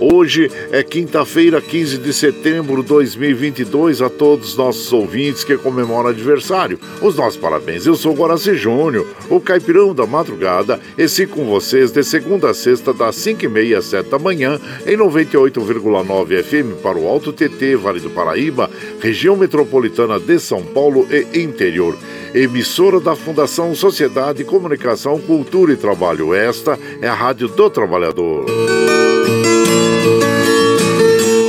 Hoje é quinta-feira, 15 de setembro de 2022. A todos os nossos ouvintes que comemoram aniversário, os nossos parabéns. Eu sou Guaraci Júnior, o caipirão da madrugada, e sigo com vocês de segunda a sexta, das 5h30 às 7 da manhã, em 98,9 FM para o Alto TT, Vale do Paraíba, região metropolitana de São Paulo e interior emissora da Fundação Sociedade, Comunicação, Cultura e Trabalho. Esta é a Rádio do Trabalhador.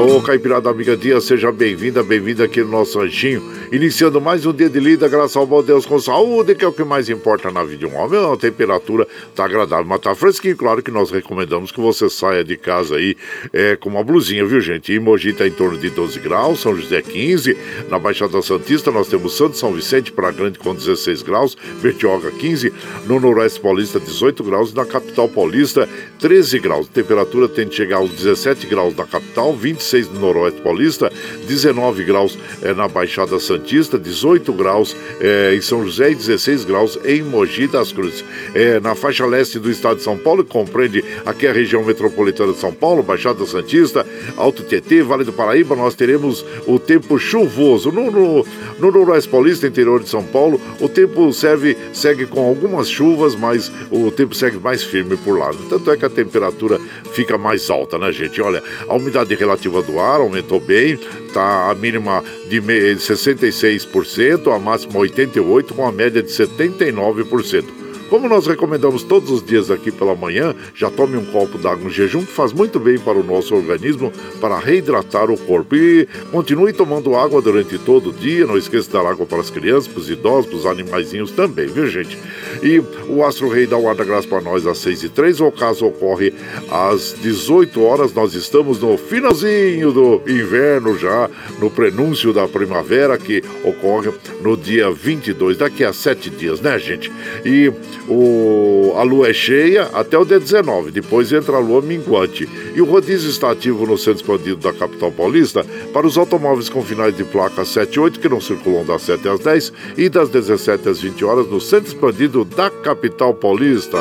Ô Caipirada Amiga Dia, seja bem-vinda, bem-vinda aqui no nosso ranchinho. Iniciando mais um dia de lida, graças ao bom Deus com saúde, que é o que mais importa na vida de um homem. A temperatura tá agradável, mas tá fresquinho. Claro que nós recomendamos que você saia de casa aí é, com uma blusinha, viu, gente? E Mogi tá em torno de 12 graus, São José 15. Na Baixada Santista nós temos Santo São Vicente para Grande com 16 graus, Bertioga 15. No Noroeste Paulista 18 graus. Na Capital Paulista 13 graus. A temperatura tem de chegar aos 17 graus na capital, 25 16 no Noroeste Paulista, 19 graus é, na Baixada Santista, 18 graus é, em São José e 16 graus em Mogi das Cruzes. É, na faixa leste do estado de São Paulo, que compreende aqui a região metropolitana de São Paulo, Baixada Santista, Alto Tietê, Vale do Paraíba, nós teremos o tempo chuvoso. No, no, no Noroeste Paulista, interior de São Paulo, o tempo serve, segue com algumas chuvas, mas o tempo segue mais firme por lá. Tanto é que a temperatura fica mais alta, né, gente? Olha, a umidade relativa do ar aumentou bem, tá a mínima de 66%, a máxima 88%, com a média de 79%. Como nós recomendamos todos os dias aqui pela manhã, já tome um copo d'água no jejum, que faz muito bem para o nosso organismo, para reidratar o corpo. E continue tomando água durante todo o dia, não esqueça de dar água para as crianças, para os idosos, para os animaizinhos também, viu gente? E o Astro Rei dá ar da graça para nós às 6 e 3 o caso ocorre às 18 horas, nós estamos no finalzinho do inverno já, no prenúncio da primavera, que ocorre no dia 22, daqui a sete dias, né gente? E o, a lua é cheia até o dia 19, depois entra a lua minguante. E o rodízio está ativo no centro expandido da capital paulista para os automóveis com finais de placa 7 e 8 que não circulam das 7 às 10 e das 17 às 20 horas no centro expandido da capital paulista.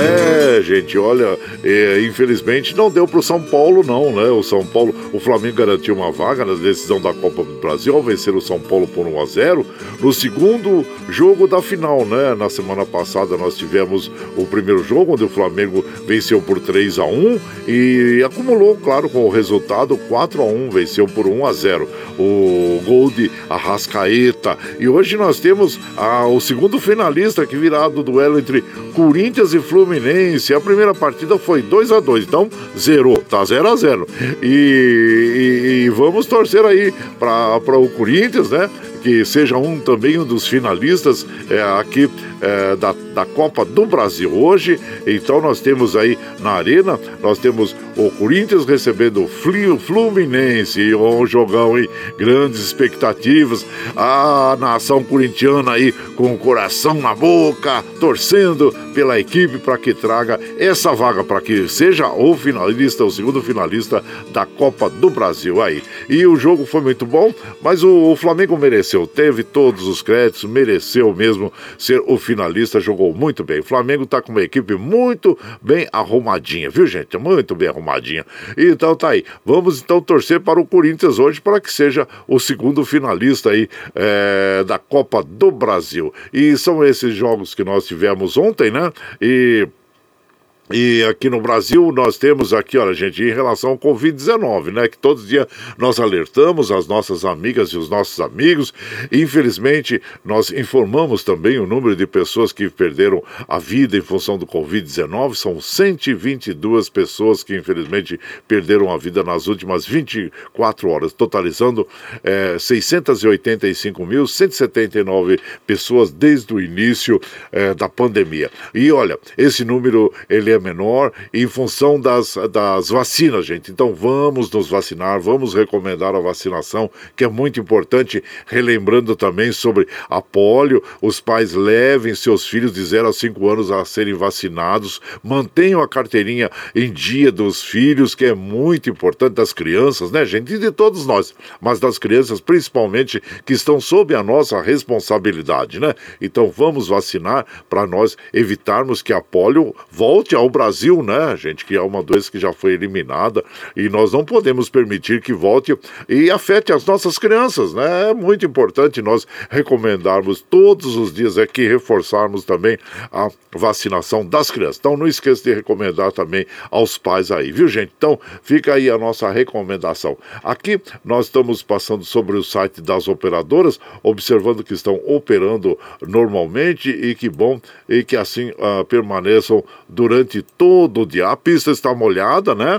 É, gente, olha, é, infelizmente não deu para o São Paulo, não, né? O São Paulo, o Flamengo garantiu uma vaga na decisão da Copa do Brasil ao vencer o São Paulo por 1 a 0 no segundo jogo da final, né? Na semana passada nós tivemos o primeiro jogo onde o Flamengo venceu por 3 a 1 e acumulou, claro, com o resultado 4 a 1 venceu por 1 a 0 o gol de Arrascaeta. E hoje nós temos o segundo finalista que virá do duelo entre Corinthians e Fluminense. A primeira partida foi 2 a 2 então zerou, tá 0 a 0 e, e, e vamos torcer aí para o Corinthians, né? Que seja um também um dos finalistas é, aqui é, da, da Copa do Brasil. Hoje, então, nós temos aí na Arena, nós temos o Corinthians recebendo o Fluminense, um jogão aí, grandes expectativas, a nação corintiana aí com o coração na boca, torcendo pela equipe para que traga essa vaga, para que seja o finalista, o segundo finalista da Copa do Brasil aí. E o jogo foi muito bom, mas o, o Flamengo mereceu, teve todos os créditos, mereceu mesmo ser o finalista, jogou muito bem. O Flamengo está com uma equipe muito bem arrumadinha, viu gente? Muito bem arrumadinha. Então tá aí. Vamos então torcer para o Corinthians hoje para que seja o segundo finalista aí é, da Copa do Brasil. E são esses jogos que nós tivemos ontem, né? E e aqui no Brasil nós temos aqui, olha gente, em relação ao Covid-19, né? Que todos os dias nós alertamos as nossas amigas e os nossos amigos. Infelizmente, nós informamos também o número de pessoas que perderam a vida em função do Covid-19. São 122 pessoas que infelizmente perderam a vida nas últimas 24 horas, totalizando é, 685.179 pessoas desde o início é, da pandemia. E olha, esse número ele é menor em função das, das vacinas, gente. Então vamos nos vacinar, vamos recomendar a vacinação, que é muito importante. Relembrando também sobre a polio, os pais levem seus filhos de 0 a 5 anos a serem vacinados, mantenham a carteirinha em dia dos filhos, que é muito importante, das crianças, né, gente? E de todos nós, mas das crianças principalmente que estão sob a nossa responsabilidade, né? Então vamos vacinar para nós evitarmos que a polio volte ao Brasil, né, gente, que é uma doença que já foi eliminada e nós não podemos permitir que volte e afete as nossas crianças, né? É muito importante nós recomendarmos todos os dias aqui, reforçarmos também a vacinação das crianças. Então não esqueça de recomendar também aos pais aí, viu, gente? Então fica aí a nossa recomendação. Aqui nós estamos passando sobre o site das operadoras, observando que estão operando normalmente e que bom e que assim uh, permaneçam durante todo o dia. A pista está molhada, né?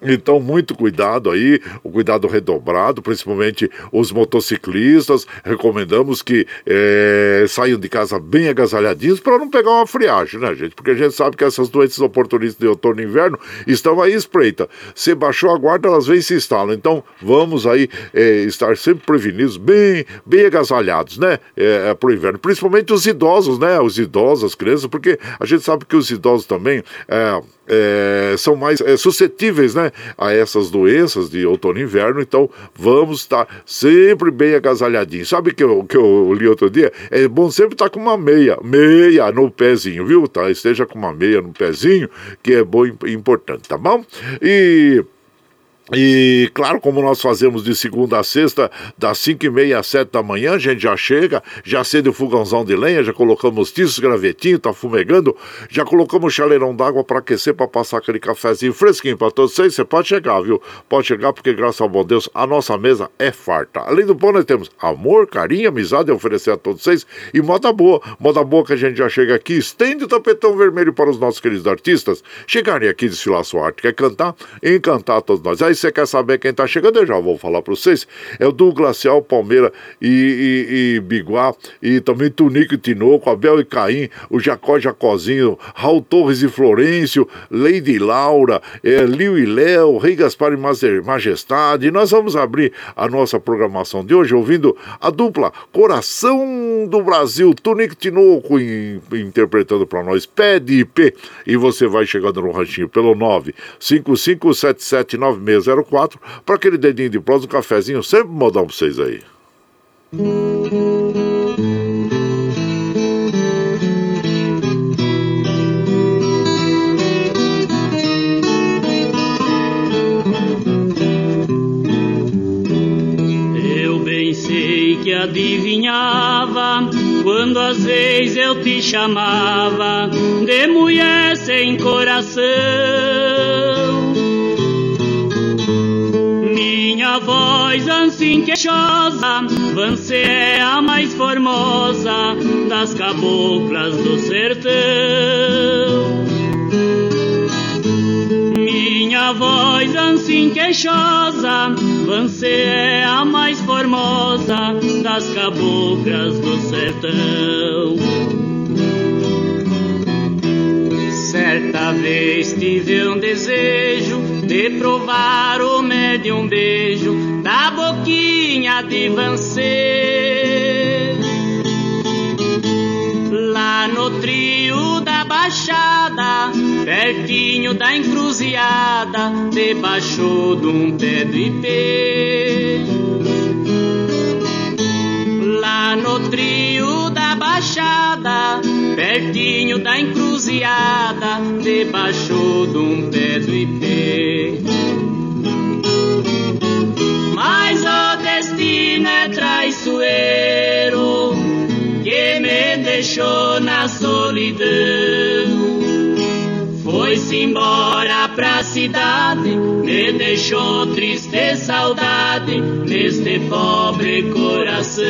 Então, muito cuidado aí, o cuidado redobrado, principalmente os motociclistas. Recomendamos que é, saiam de casa bem agasalhadinhos para não pegar uma friagem, né, gente? Porque a gente sabe que essas doenças oportunistas de outono e inverno estão aí espreita. Se baixou a guarda, elas vêm e se instalam. Então, vamos aí é, estar sempre prevenidos, bem, bem agasalhados, né? É, é para o inverno. Principalmente os idosos, né? Os idosos, as crianças, porque a gente sabe que os idosos também é, é, são mais é, suscetíveis né, a essas doenças de outono e inverno, então vamos estar sempre bem agasalhadinhos. Sabe que eu, que eu li outro dia? É bom sempre estar com uma meia, meia no pezinho, viu? Tá? Esteja com uma meia no pezinho, que é bom e importante, tá bom? E e claro, como nós fazemos de segunda a sexta, das 5 e meia às 7 da manhã, a gente já chega, já acende o fogãozão de lenha, já colocamos tiços, gravetinho, tá fumegando, já colocamos chaleirão d'água para aquecer, para passar aquele cafezinho fresquinho para todos vocês. Você pode chegar, viu? Pode chegar, porque graças ao bom Deus, a nossa mesa é farta. Além do pão, nós temos amor, carinho, amizade a oferecer a todos vocês e moda boa. Moda boa que a gente já chega aqui, estende o tapetão vermelho para os nossos queridos artistas chegarem aqui desfilar sua arte. Quer cantar? Encantar todos nós. Aí você quer saber quem está chegando, eu já vou falar para vocês. É o do Glacial, Palmeira e, e, e Biguá, e também Tunico e Tinoco, Abel e Caim, o Jacó Jacozinho, Raul Torres e Florencio, Lady Laura, é, Liu e Léo, Rei Gaspar e Majestade. E nós vamos abrir a nossa programação de hoje ouvindo a dupla Coração do Brasil, Tunico e Tinoco, interpretando para nós Pé de IP. E você vai chegando no ranchinho pelo 955779604 para aquele dedinho de prosa, um cafezinho, sempre modão para vocês aí. Eu bem sei que adivinhava quando às vezes eu te chamava de mulher sem coração minha voz assim queixosa, você é a mais formosa das caboclas do sertão. Minha voz assim queixosa, você é a mais formosa das caboclas do sertão. Certa vez tive um desejo de provar o médio um beijo da boquinha de você. Lá no trio da Baixada, pertinho da encruzilhada, debaixo de um pé do ipê. Lá no trio da Baixada, pertinho da encruzilhada, debaixo de um pé do ipê. Deixou na solidão. Foi-se embora pra cidade, me deixou triste saudade neste pobre coração.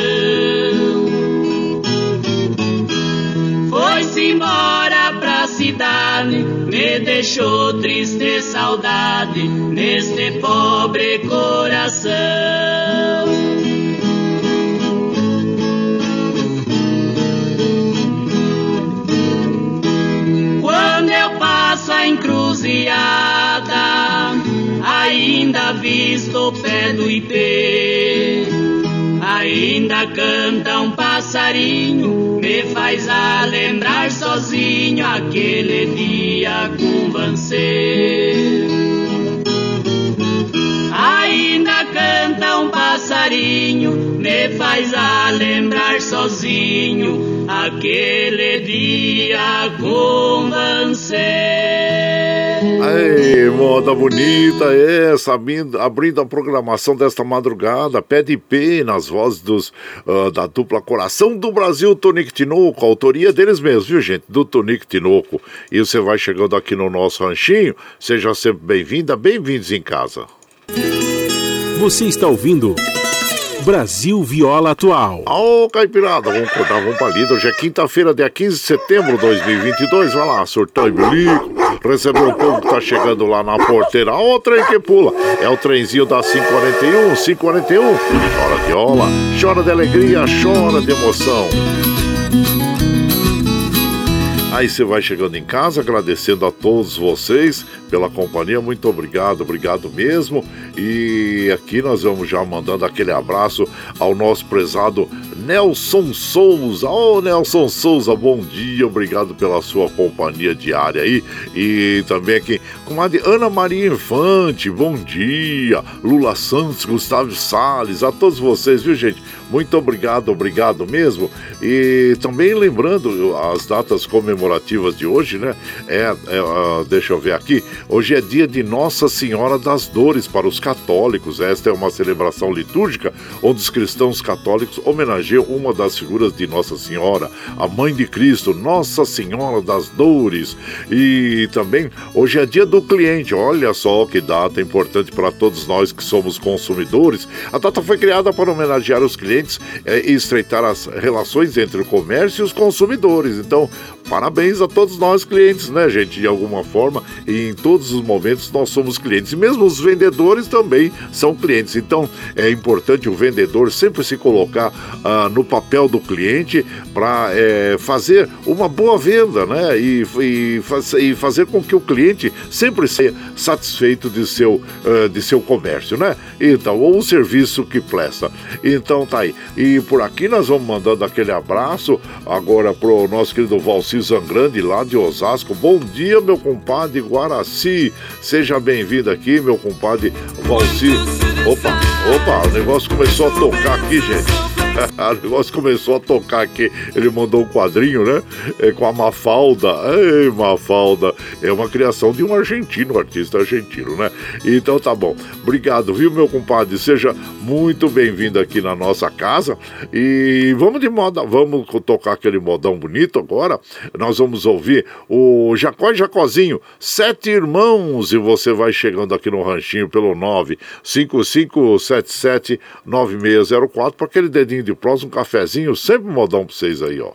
Foi-se embora pra cidade, me deixou triste saudade neste pobre coração. Visto o pé do ipê ainda canta um passarinho, me faz a lembrar sozinho aquele dia com você. Ainda canta um passarinho, me faz a lembrar sozinho aquele dia com você. Aí, moda bonita essa, abrindo, abrindo a programação desta madrugada, pé de pé nas vozes dos, uh, da dupla Coração do Brasil, Tonico Tinoco, autoria deles mesmos, viu gente, do Tonico Tinoco. E você vai chegando aqui no nosso ranchinho, seja sempre bem-vinda, bem-vindos em casa. Você está ouvindo... Brasil Viola Atual. Ô, oh, Caipirada, vamos contar, vamos pra lida. Hoje é quinta-feira, dia 15 de setembro de 2022. Vai lá, surtão e bilico. Recebeu o povo que tá chegando lá na porteira. Ó, o trem que pula. É o trenzinho da 541, 541. Chora viola, chora de alegria, chora de emoção. Aí você vai chegando em casa, agradecendo a todos vocês pela companhia. Muito obrigado, obrigado mesmo. E aqui nós vamos já mandando aquele abraço ao nosso prezado Nelson Souza. Ô oh, Nelson Souza, bom dia, obrigado pela sua companhia diária aí. E também aqui, comadre Ana Maria Infante, bom dia. Lula Santos, Gustavo Salles, a todos vocês, viu gente? Muito obrigado, obrigado mesmo. E também lembrando as datas comemorativas de hoje, né? É, é uh, deixa eu ver aqui. Hoje é dia de Nossa Senhora das Dores para os católicos. Esta é uma celebração litúrgica onde os cristãos católicos homenageiam uma das figuras de Nossa Senhora, a Mãe de Cristo, Nossa Senhora das Dores. E também hoje é dia do cliente. Olha só que data importante para todos nós que somos consumidores. A data foi criada para homenagear os clientes é, e estreitar as relações entre o comércio e os consumidores. Então, parabéns a todos nós clientes, né, gente? De alguma forma, e em todos os momentos nós somos clientes. E mesmo os vendedores também são clientes. Então, é importante o vendedor sempre se colocar ah, no papel do cliente para é, fazer uma boa venda, né? E, e, e, fazer com que o cliente sempre seja satisfeito de seu, uh, de seu comércio, né? Então, ou o serviço que presta. Então, tá aí. E por aqui nós vamos mandando aquele abraço agora pro nosso querido Valci Zangrande, lá de Osasco. Bom dia, meu compadre Guaraci. Seja bem-vindo aqui, meu compadre Valci. Opa, opa, o negócio começou a tocar aqui, gente. o negócio começou a tocar aqui. Ele mandou um quadrinho, né? É, com a Mafalda. Ei, Mafalda. É uma criação de um argentino, um artista argentino, né? Então tá bom. Obrigado, viu, meu compadre? Seja muito bem-vindo aqui na nossa casa. E vamos de moda, vamos tocar aquele modão bonito agora. Nós vamos ouvir o Jacó e Jacozinho, Sete Irmãos. E você vai chegando aqui no ranchinho pelo 95577 9604 para aquele dedinho de prós, um cafezinho, sempre modão pra vocês aí, ó.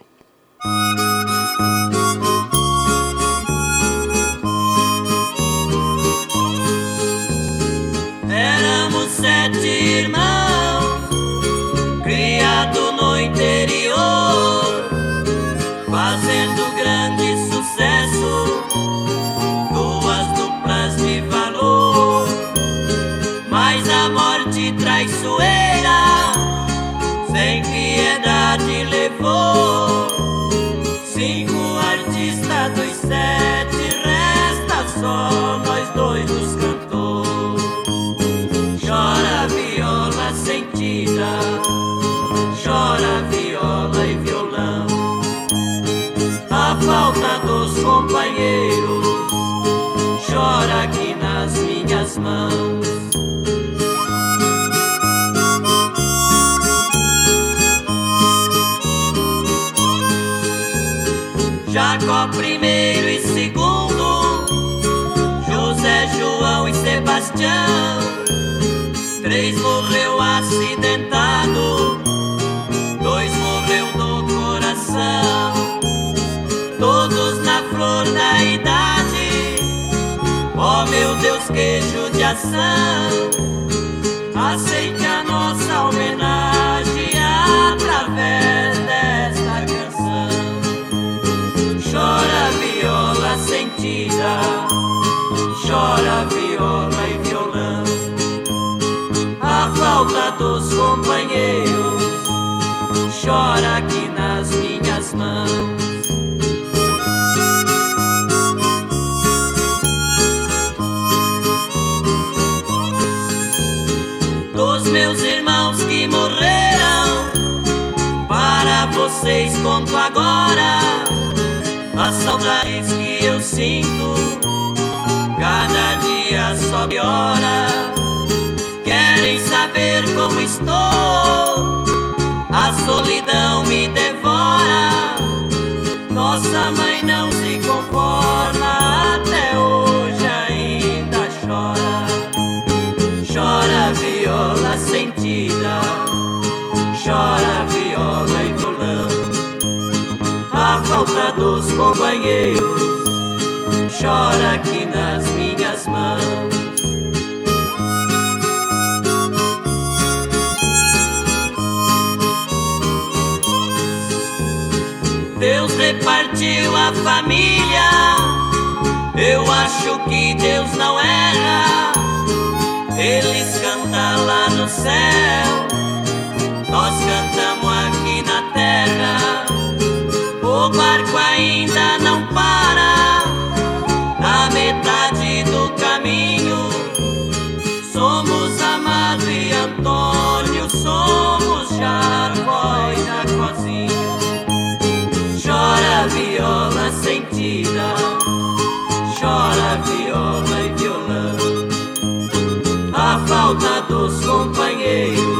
Jacó primeiro e segundo, José, João e Sebastião. Três morreu acidentado, dois morreu no coração. Todos na flor da idade, oh meu Deus, que judiação. Aceite a nossa homenagem através desta Chora viola sentida, chora viola e violão. A falta dos companheiros chora aqui nas minhas mãos. Dos meus irmãos que morreram, para vocês conto agora a saudade que eu sinto, cada dia só piora. Querem saber como estou, a solidão me devora. Nossa mãe não se conforma, até hoje ainda. Chora falta dos companheiros chora aqui nas minhas mãos. Deus repartiu a família. Eu acho que Deus não erra. Eles cantam lá no céu, barco ainda não para. Na metade do caminho, somos Amado e Antônio, somos Jacó e Jacozinho. Chora viola sentida, chora viola e violão. A falta dos companheiros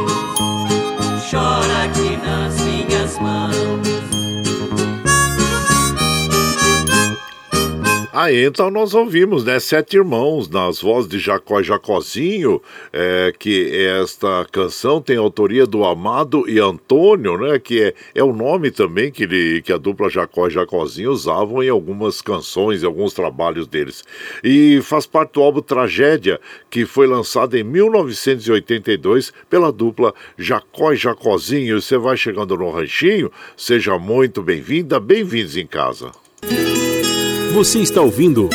Aí então nós ouvimos, né? Sete Irmãos, nas vozes de Jacó e Jacozinho, é, que esta canção tem autoria do Amado e Antônio, né? Que é, é o nome também que, ele, que a dupla Jacó e Jacozinho usavam em algumas canções, alguns trabalhos deles. E faz parte do álbum Tragédia, que foi lançado em 1982 pela dupla Jacó e Jacozinho. Você vai chegando no ranchinho, seja muito bem-vinda, bem-vindos em casa. Você está ouvindo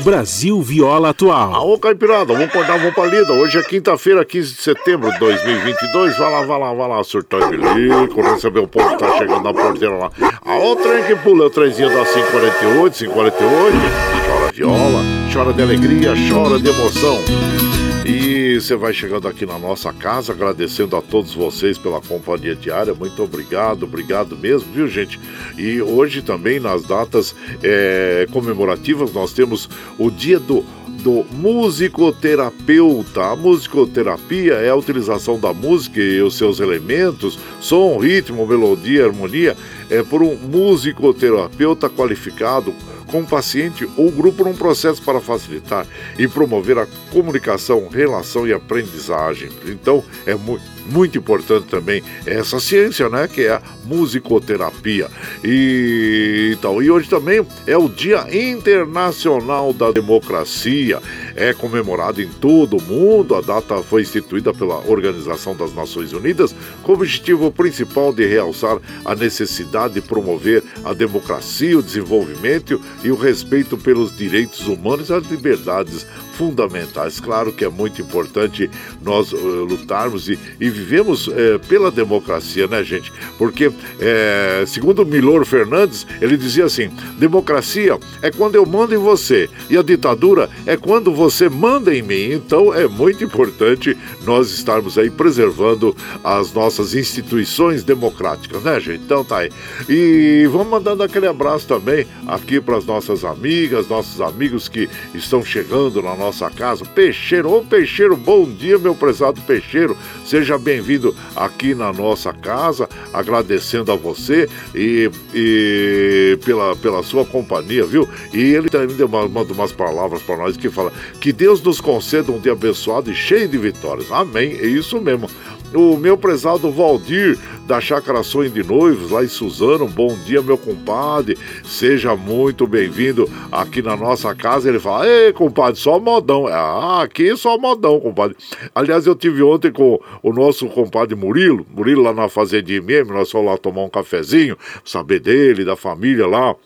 Brasil Viola Atual. Aô, Caipirada, vamos acordar, vamos pra lida. Hoje é quinta-feira, 15 de setembro de 2022. Vai lá, vai lá, vai lá, surtar de bilico, receber o povo que tá chegando na porteira lá. A outra é que pula, o trenzinho da 548, 548. Chora viola, chora de alegria, chora de emoção. Você vai chegando aqui na nossa casa, agradecendo a todos vocês pela companhia diária. Muito obrigado, obrigado mesmo, viu, gente? E hoje também, nas datas é, comemorativas, nós temos o dia do do musicoterapeuta. A musicoterapia é a utilização da música e os seus elementos, som, ritmo, melodia, harmonia, é por um musicoterapeuta qualificado com o paciente ou grupo num processo para facilitar e promover a comunicação, relação e aprendizagem. Então, é muito muito importante também essa ciência, né, que é musicoterapia. E então, e hoje também é o Dia Internacional da Democracia. É comemorado em todo o mundo. A data foi instituída pela Organização das Nações Unidas com o objetivo principal de realçar a necessidade de promover a democracia, o desenvolvimento e o respeito pelos direitos humanos e as liberdades fundamentais. Claro que é muito importante nós uh, lutarmos e, e vivemos uh, pela democracia, né, gente? Porque, uh, segundo Milor Fernandes, ele dizia assim: democracia é quando eu mando em você, e a ditadura é quando você manda em mim. Então é muito importante nós estarmos aí preservando as nossas instituições democráticas, né, gente? Então tá aí. E vamos mandando aquele abraço também aqui para as nossas amigas, nossos amigos que estão chegando na nossa casa. Peixeiro, ô Peixeiro, bom dia, meu prezado Peixeiro. Seja bem-vindo aqui na nossa casa, agradecendo a você e, e pela, pela sua companhia, viu? E ele também manda umas palavras para nós que fala que Deus nos conceda um dia abençoado e cheio de vitórias. Amém. É isso mesmo o meu prezado Valdir, da Chácara Sonho de Noivos, lá em Suzano. Bom dia, meu compadre. Seja muito bem-vindo aqui na nossa casa. Ele fala: Ei, compadre, só modão. Ah, aqui só modão, compadre. Aliás, eu tive ontem com o nosso compadre Murilo, Murilo lá na Fazendinha mesmo. Nós fomos lá tomar um cafezinho, saber dele, da família lá.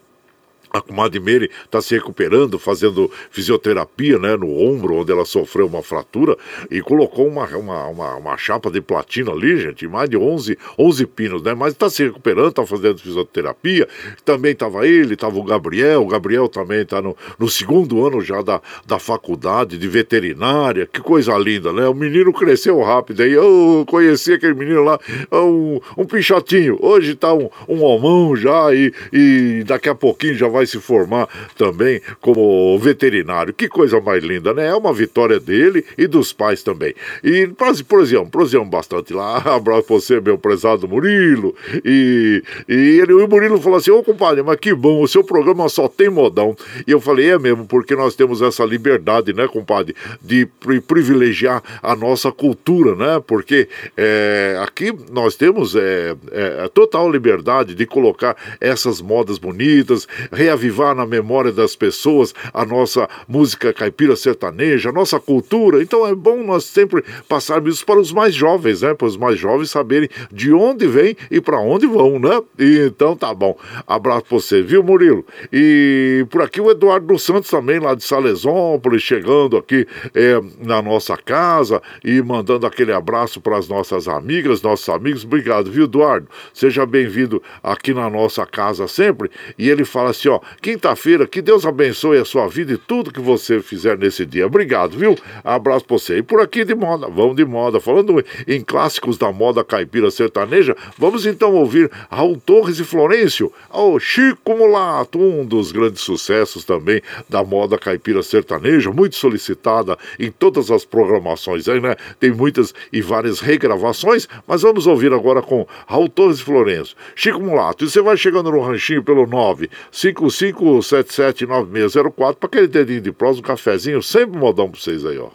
A comadre Meire está se recuperando, fazendo fisioterapia né, no ombro, onde ela sofreu uma fratura, e colocou uma, uma, uma, uma chapa de platina ali, gente, mais de 11, 11 pinos, né? Mas está se recuperando, está fazendo fisioterapia. Também estava ele, estava o Gabriel, o Gabriel também está no, no segundo ano já da, da faculdade de veterinária. Que coisa linda, né? O menino cresceu rápido aí. Eu conheci aquele menino lá, um, um pichotinho. Hoje está um, um homão já, e, e daqui a pouquinho já vai vai se formar também como veterinário. Que coisa mais linda, né? É uma vitória dele e dos pais também. E prosseguimos, prosseguimos bastante lá. Abraço pra você, meu prezado Murilo. E, e ele, o Murilo falou assim: Ô compadre, mas que bom, o seu programa só tem modão. E eu falei: é mesmo, porque nós temos essa liberdade, né, compadre, de privilegiar a nossa cultura, né? Porque é, aqui nós temos é, é, total liberdade de colocar essas modas bonitas, realizar reavivar na memória das pessoas a nossa música caipira sertaneja, a nossa cultura. Então é bom nós sempre passarmos isso para os mais jovens, né? Para os mais jovens saberem de onde vem e para onde vão, né? E, então tá bom. Abraço pra você, viu, Murilo? E por aqui o Eduardo dos Santos também, lá de Salesópolis, chegando aqui é, na nossa casa e mandando aquele abraço para as nossas amigas, nossos amigos. Obrigado, viu, Eduardo? Seja bem-vindo aqui na nossa casa sempre. E ele fala assim: ó, quinta-feira, que Deus abençoe a sua vida e tudo que você fizer nesse dia. Obrigado, viu? Abraço pra você. E por aqui de moda, vamos de moda. Falando em clássicos da moda caipira sertaneja, vamos então ouvir Raul Torres e Florencio, ao Chico Mulato, um dos grandes sucessos também da moda caipira sertaneja, muito solicitada em todas as programações aí, né? Tem muitas e várias regravações, mas vamos ouvir agora com Raul Torres e Florencio. Chico Mulato, e você vai chegando no ranchinho pelo 955779604 para aquele dedinho de prós, um cafezinho, sempre modão para vocês aí, ó.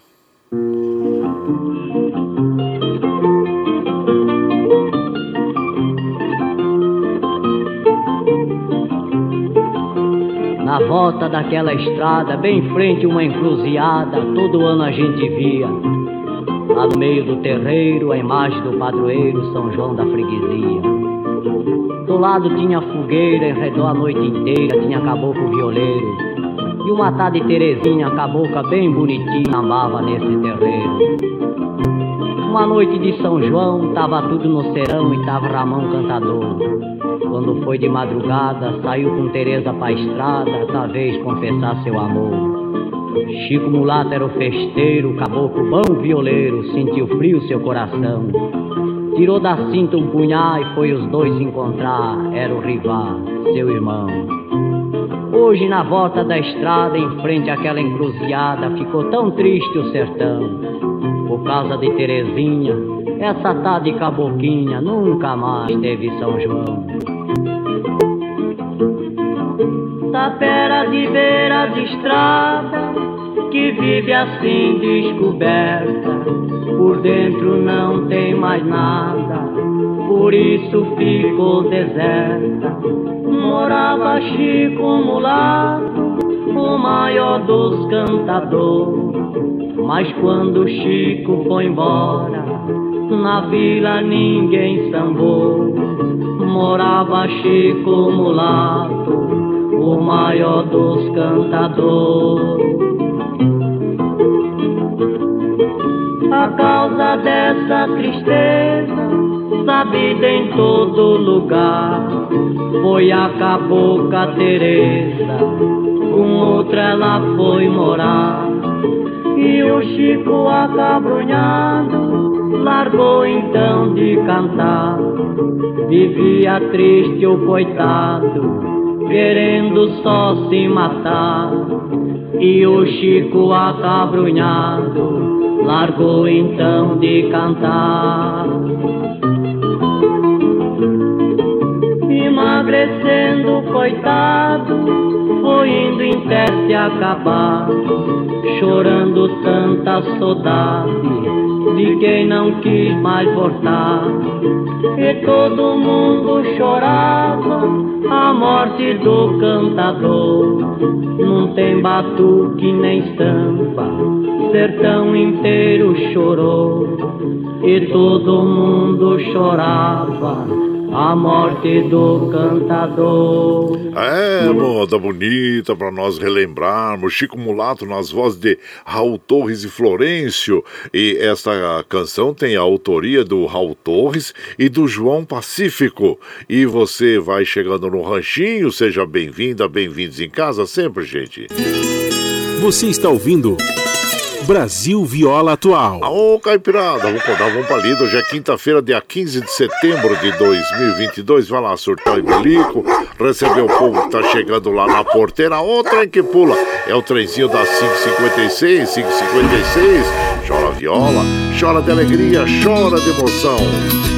Na volta daquela estrada, bem em frente uma encruzilhada, todo ano a gente via. Lá no meio do terreiro, a imagem do padroeiro São João da Freguesia. Do lado tinha fogueira, em redor a noite inteira tinha caboclo violeiro. E uma tarde Terezinha, cabocla bem bonitinha, amava nesse terreiro. Uma noite de São João, tava tudo no serão e tava Ramão cantador. Quando foi de madrugada, saiu com Teresa pra estrada, talvez confessar seu amor. Chico Mulato era o festeiro, caboclo bom violeiro, sentiu frio seu coração. Tirou da cinta um punhal e foi os dois encontrar, era o rival, seu irmão. Hoje na volta da estrada, em frente àquela encruzilhada, ficou tão triste o sertão. Por causa de Terezinha, essa tarde caboquinha nunca mais teve São João. Tapera de beira de estrada, que vive assim descoberta, por dentro não tem mais nada, por isso ficou deserta. Morava Chico Mulato, o maior dos cantadores. Mas quando Chico foi embora, na vila ninguém sambou. Morava Chico Mulato, o maior dos cantadores. A causa dessa tristeza, sabida em todo lugar, foi a cabocla Teresa, com outra ela foi morar. E o Chico acabrunhado largou então de cantar. Vivia triste o coitado, querendo só se matar. E o Chico acabrunhado largou então de cantar. Emagrecendo, coitado, foi indo em teste acabar, chorando tanta saudade de quem não quis mais voltar. E todo mundo chorava a morte do cantador. Não tem batuque nem samba, sertão inteiro chorou. E todo mundo chorava a morte do cantador. É, moda bonita para nós relembrarmos. Chico Mulato nas vozes de Raul Torres e Florencio. E esta canção tem a autoria do Raul Torres e do João Pacífico. E você vai chegando no ranchinho, seja bem-vinda, bem-vindos em casa sempre, gente. Você está ouvindo Brasil Viola Atual. Ô, Caipirada, vamos vamos pra lida. Hoje é quinta-feira, dia 15 de setembro de 2022. Vai lá, surtar e belico, receber o povo que tá chegando lá na porteira. Outra em que pula é o trenzinho das 556, 556. Chora viola, chora de alegria, chora de emoção.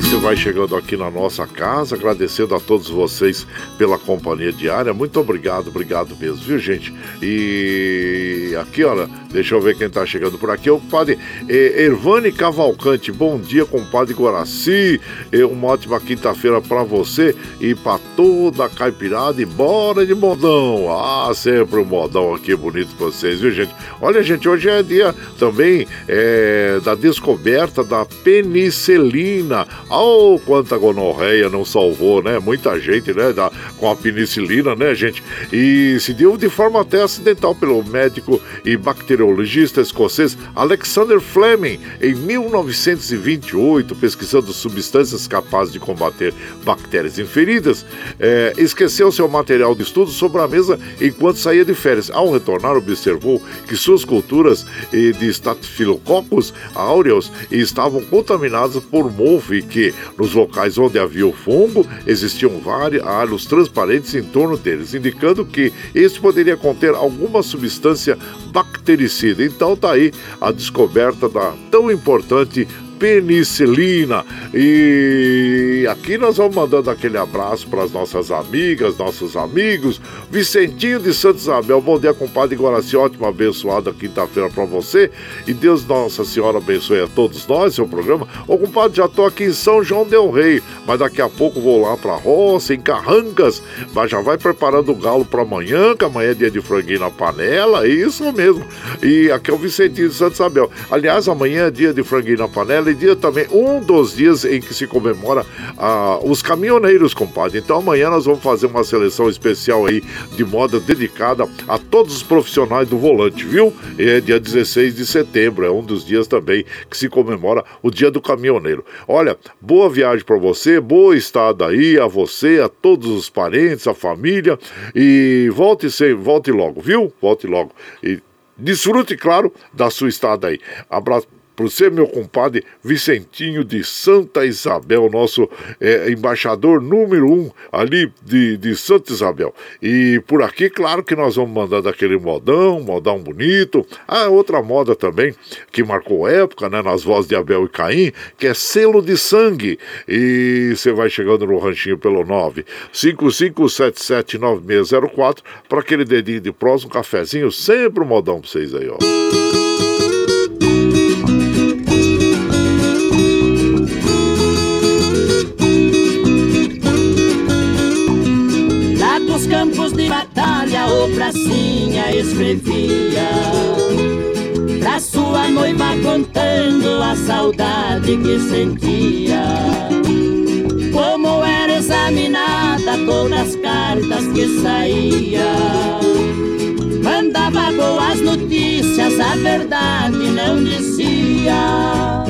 Você vai chegando aqui na nossa casa, agradecendo a todos vocês pela companhia diária. Muito obrigado, obrigado mesmo, viu, gente? E aqui, olha, Deixa eu ver quem tá chegando por aqui. O padre eh, Ervane Cavalcante. Bom dia, compadre Guaraci. Eh, uma ótima quinta-feira para você e para toda a caipirada. E bora de modão. Ah, sempre um modão aqui bonito pra vocês, viu, gente? Olha, gente, hoje é dia também é, da descoberta da penicilina. Oh, quanta gonorreia não salvou, né? Muita gente, né? Da, com a penicilina, né, gente? E se deu de forma até acidental pelo médico e bacteriologista escocês Alexander Fleming em 1928, pesquisando substâncias capazes de combater bactérias inferidas. É, esqueceu seu material de estudo sobre a mesa enquanto saía de férias. Ao retornar, observou que suas culturas de Staphylococcus aureus estavam contaminadas por mofo que, nos locais onde havia o fungo, existiam vários alhos transparentes em torno deles, indicando que este poderia conter alguma substância bactericida. Então tá aí a descoberta da tão importante penicilina. E aqui nós vamos mandando aquele abraço para as nossas amigas, nossos amigos. Vicentinho de Santos Isabel, bom dia, compadre Guaraci, ótima, abençoada quinta-feira para você. E Deus Nossa Senhora abençoe a todos nós, seu programa. Ô, compadre, já tô aqui em São João Del Rei, mas daqui a pouco vou lá para roça, em Carrancas. Mas já vai preparando o galo para amanhã, que amanhã é dia de franguinho na panela, isso mesmo. E aqui é o Vicentinho de Santos Isabel. Aliás, amanhã é dia de franguinho na panela dia também, um dos dias em que se comemora ah, os caminhoneiros, compadre. Então amanhã nós vamos fazer uma seleção especial aí de moda dedicada a todos os profissionais do volante, viu? É dia 16 de setembro, é um dos dias também que se comemora o dia do caminhoneiro. Olha, boa viagem para você, boa estada aí a você, a todos os parentes, a família e volte sem, volte logo, viu? Volte logo. E desfrute, claro, da sua estada aí. Abraço ser meu compadre Vicentinho de Santa Isabel, nosso é, embaixador número um ali de, de Santa Isabel. E por aqui, claro que nós vamos mandar daquele modão, modão bonito. Ah, outra moda também que marcou época, né, nas vozes de Abel e Caim, que é selo de sangue. E você vai chegando no ranchinho pelo 955779604 para aquele dedinho de prós, um cafezinho, sempre um modão para vocês aí, ó. O pracinha escrevia Pra sua noiva contando a saudade que sentia. Como era examinada todas as cartas que saía Mandava boas notícias, a verdade não dizia.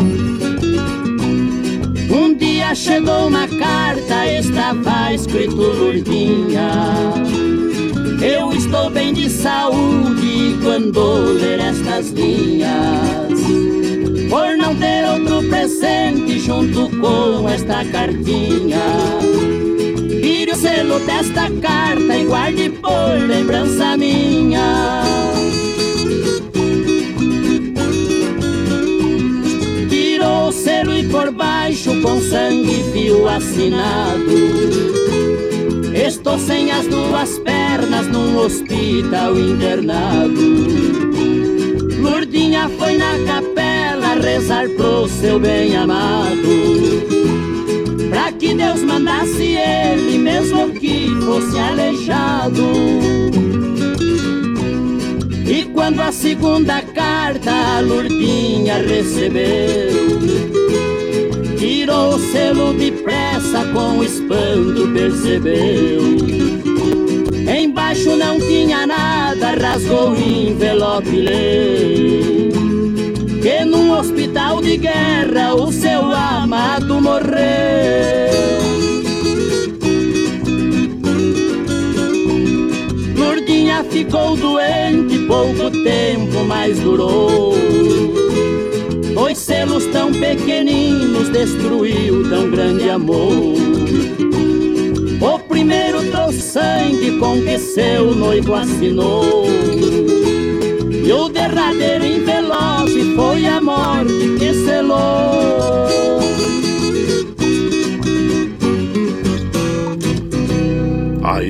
Um dia chegou uma carta, estava escrito Lourdinha bem de saúde quando ler estas linhas. Por não ter outro presente junto com esta cartinha. Tire o selo desta carta e guarde por lembrança minha. Tirou o selo e por baixo com sangue fio assinado Estou sem as duas pernas num hospital internado. Lourdinha foi na capela rezar pro seu bem amado. Pra que Deus mandasse ele, mesmo que fosse aleijado. E quando a segunda carta a Lourdinha recebeu, Tirou o selo depressa, com espanto percebeu. Embaixo não tinha nada, rasgou o envelope e leu. Que num hospital de guerra o seu amado morreu. Ficou doente, pouco tempo mais durou pequeninos destruiu tão grande amor. O primeiro trouxe sangue com que seu noivo assinou. E o derradeiro envelope foi a morte que selou.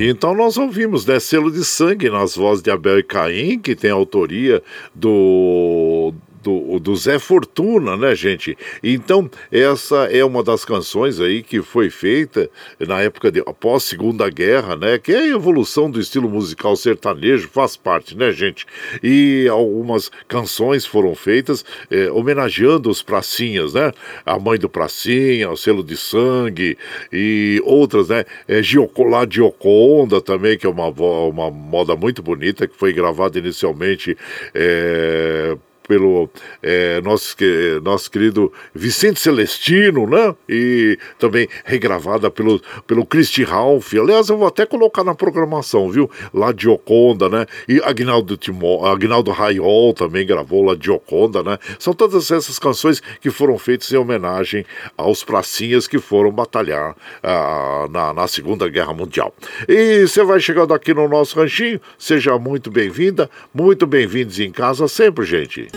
Então nós ouvimos né, Selo de Sangue nas vozes de Abel e Caim, que tem autoria do do, do Zé Fortuna, né, gente? Então, essa é uma das canções aí que foi feita na época de após Segunda Guerra, né? Que é a evolução do estilo musical sertanejo, faz parte, né, gente? E algumas canções foram feitas é, homenageando os pracinhas, né? A mãe do pracinha, o selo de sangue e outras, né? É, Giocolá Gioconda também, que é uma, uma moda muito bonita, que foi gravada inicialmente é, pelo é, nosso, nosso querido Vicente Celestino, né? E também regravada pelo, pelo Christy Ralph. Aliás, eu vou até colocar na programação, viu? Lá de Oconda, né? E Agnaldo, Timó, Agnaldo Raiol também gravou lá de Oconda, né? São todas essas canções que foram feitas em homenagem aos pracinhas que foram batalhar ah, na, na Segunda Guerra Mundial. E você vai chegando aqui no nosso ranchinho, seja muito bem-vinda, muito bem-vindos em casa sempre, gente.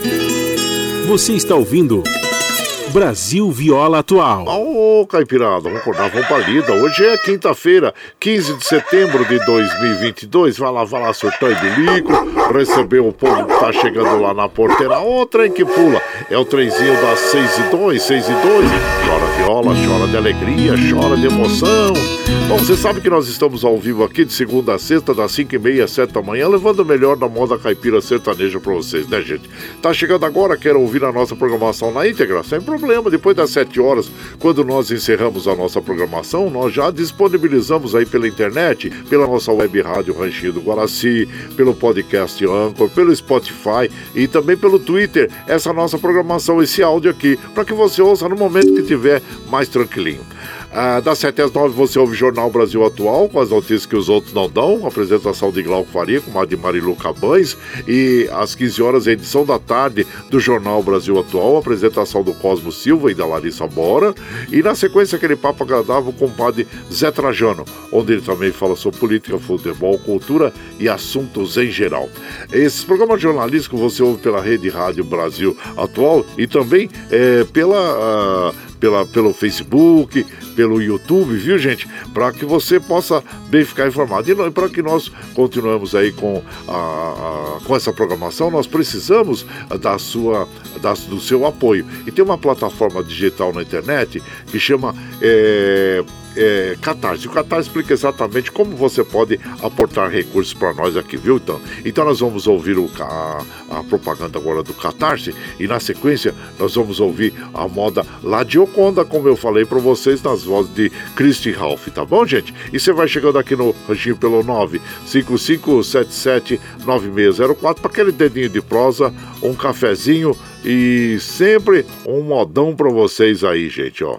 Você está ouvindo Brasil Viola Atual. Ô, oh, Caipirada, vamos acordar, vamos pra lida. Hoje é quinta-feira, 15 de setembro de 2022. Vai lá, vai lá, surtou e bilico. Recebeu o povo que tá chegando lá na porteira. Ô, trem que pula. É o trenzinho das 6 e 2, 6 e 2. Chora viola, chora de alegria, chora de emoção. Bom, você sabe que nós estamos ao vivo aqui de segunda a sexta, das 5 e meia às 7 da manhã, levando o melhor da moda caipira sertaneja pra vocês, né, gente? Tá chegando agora, quer ouvir a nossa programação na íntegra? Sem problema problema. Depois das 7 horas, quando nós encerramos a nossa programação, nós já disponibilizamos aí pela internet, pela nossa web rádio Ranchinho do Guaraci, pelo podcast Anchor, pelo Spotify e também pelo Twitter, essa nossa programação, esse áudio aqui, para que você ouça no momento que tiver mais tranquilinho. Ah, das 7 às 9 você ouve Jornal Brasil Atual, com as notícias que os outros não dão, apresentação de Glauco Faria, com a de Marilu Cabães, e às 15 horas a edição da tarde do Jornal Brasil Atual, apresentação do Cosmo Silva e da Larissa Bora, e na sequência aquele papo agradável com o padre Zé Trajano, onde ele também fala sobre política, futebol, cultura e assuntos em geral. Esses programas jornalísticos você ouve pela Rede Rádio Brasil Atual e também é, pela... Uh, pela, pelo Facebook, pelo YouTube, viu, gente? Para que você possa bem ficar informado. E para que nós continuemos aí com, a, a, com essa programação, nós precisamos da sua, da, do seu apoio. E tem uma plataforma digital na internet que chama. É, é, Catarse. O Catarse explica exatamente como você pode aportar recursos para nós aqui, viu? Então, então nós vamos ouvir o, a, a, propaganda agora do Catarse e na sequência nós vamos ouvir a moda lá de Oconda, como eu falei para vocês, nas vozes de Christy Ralph, tá bom, gente? E você vai chegando aqui no ranchinho pelo 955779604 para aquele dedinho de prosa, um cafezinho e sempre um modão para vocês aí, gente, ó.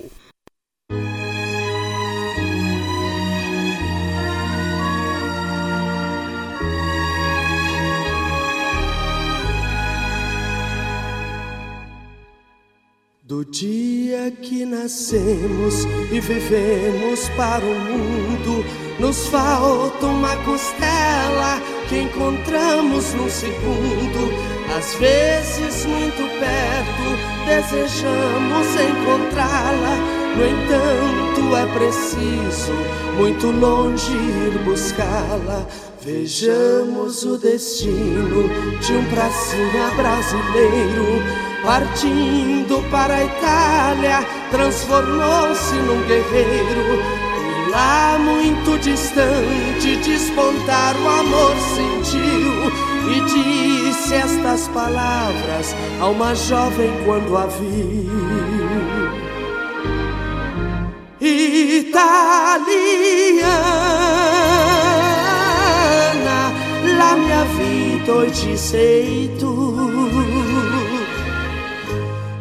Do dia que nascemos e vivemos para o mundo, nos falta uma costela que encontramos num segundo. Às vezes, muito perto, desejamos encontrá-la. No entanto, é preciso muito longe ir buscá-la. Vejamos o destino de um pracinha brasileiro partindo para a Itália, transformou-se num guerreiro. E lá muito distante despontar o amor sentiu e disse estas palavras a uma jovem quando a viu. Italiana la mia vita ti sei tu.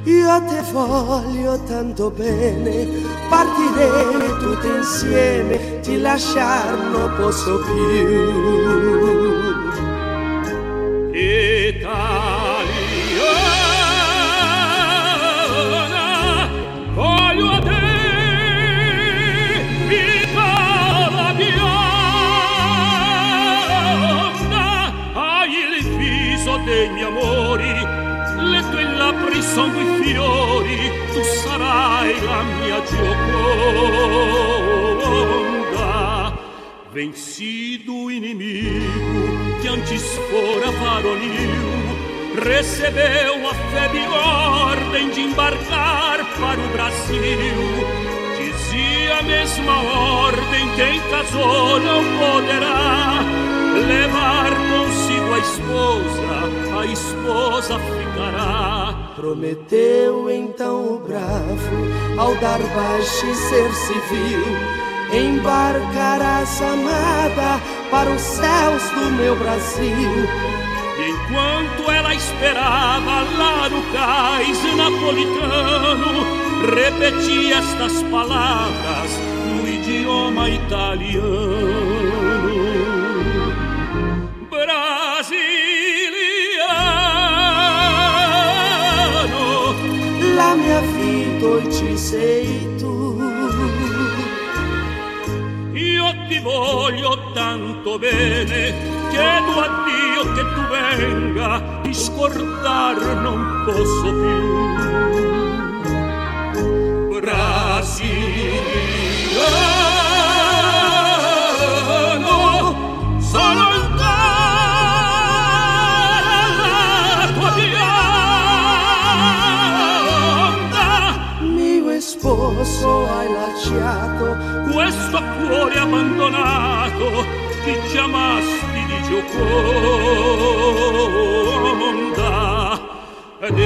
Io te voglio tanto bene, partiremo tutti insieme, ti lasciar non posso più. Sangue fiori, tu sarai la mia Gioconda. Vencido inimigo que antes fora varonil, recebeu a febre ordem de embarcar para o Brasil. Dizia a mesma ordem: quem casou não poderá levar consigo a esposa, a esposa ficará. Prometeu então o bravo, ao dar baixa e ser civil, embarcarás amada para os céus do meu Brasil. Enquanto ela esperava lá no cais napolitano, repetia estas palavras no idioma italiano. Ci sei tu. Io ti voglio tanto bene, chiedo a Dio che tu venga, di scordar non posso più. Brasiliano, quando ti chiamasti di Gioconda ed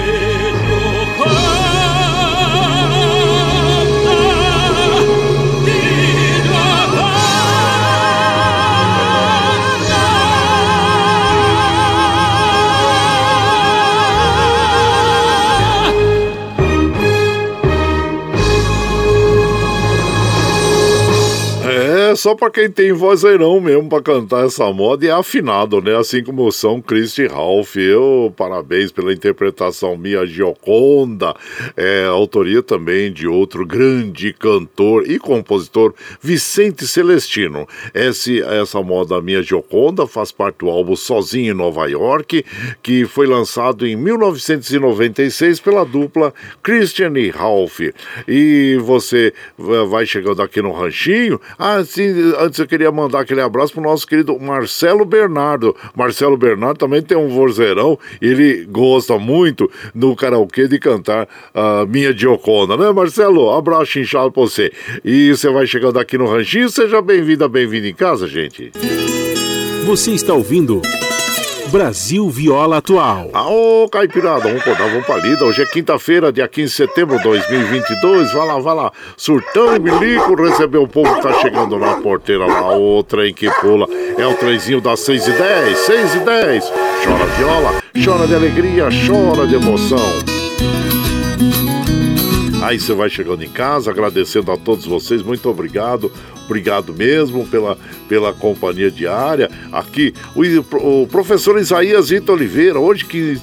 só para quem tem vozeirão mesmo para cantar essa moda e é afinado, né? Assim como são Christy Ralph. Eu, parabéns pela interpretação minha Gioconda, é, autoria também de outro grande cantor e compositor, Vicente Celestino. Esse, essa moda minha Gioconda faz parte do álbum Sozinho em Nova York, que foi lançado em 1996 pela dupla Christian e Ralph. E você vai chegando aqui no ranchinho, assim, antes eu queria mandar aquele abraço pro nosso querido Marcelo Bernardo. Marcelo Bernardo também tem um vozeirão, ele gosta muito no karaokê de cantar a minha Dioconda, né, Marcelo? Abraço inchado pra você. E você vai chegando aqui no Ranchinho, seja bem-vinda, bem-vindo em casa, gente. Você está ouvindo. Brasil Viola Atual. Aô, Caipirada, vamos acordar, vamos pra lida. Hoje é quinta-feira, dia 15 de setembro de 2022. Vai lá, vai lá. Surtão e Milico recebeu o povo que tá chegando na porteira lá. O trem que pula é o trenzinho das 6 e 10, 6 e 10. Chora viola, chora de alegria, chora de emoção. Aí você vai chegando em casa, agradecendo a todos vocês, muito obrigado, obrigado mesmo pela, pela companhia diária. Aqui, o, o professor Isaías Ito Oliveira, hoje, que,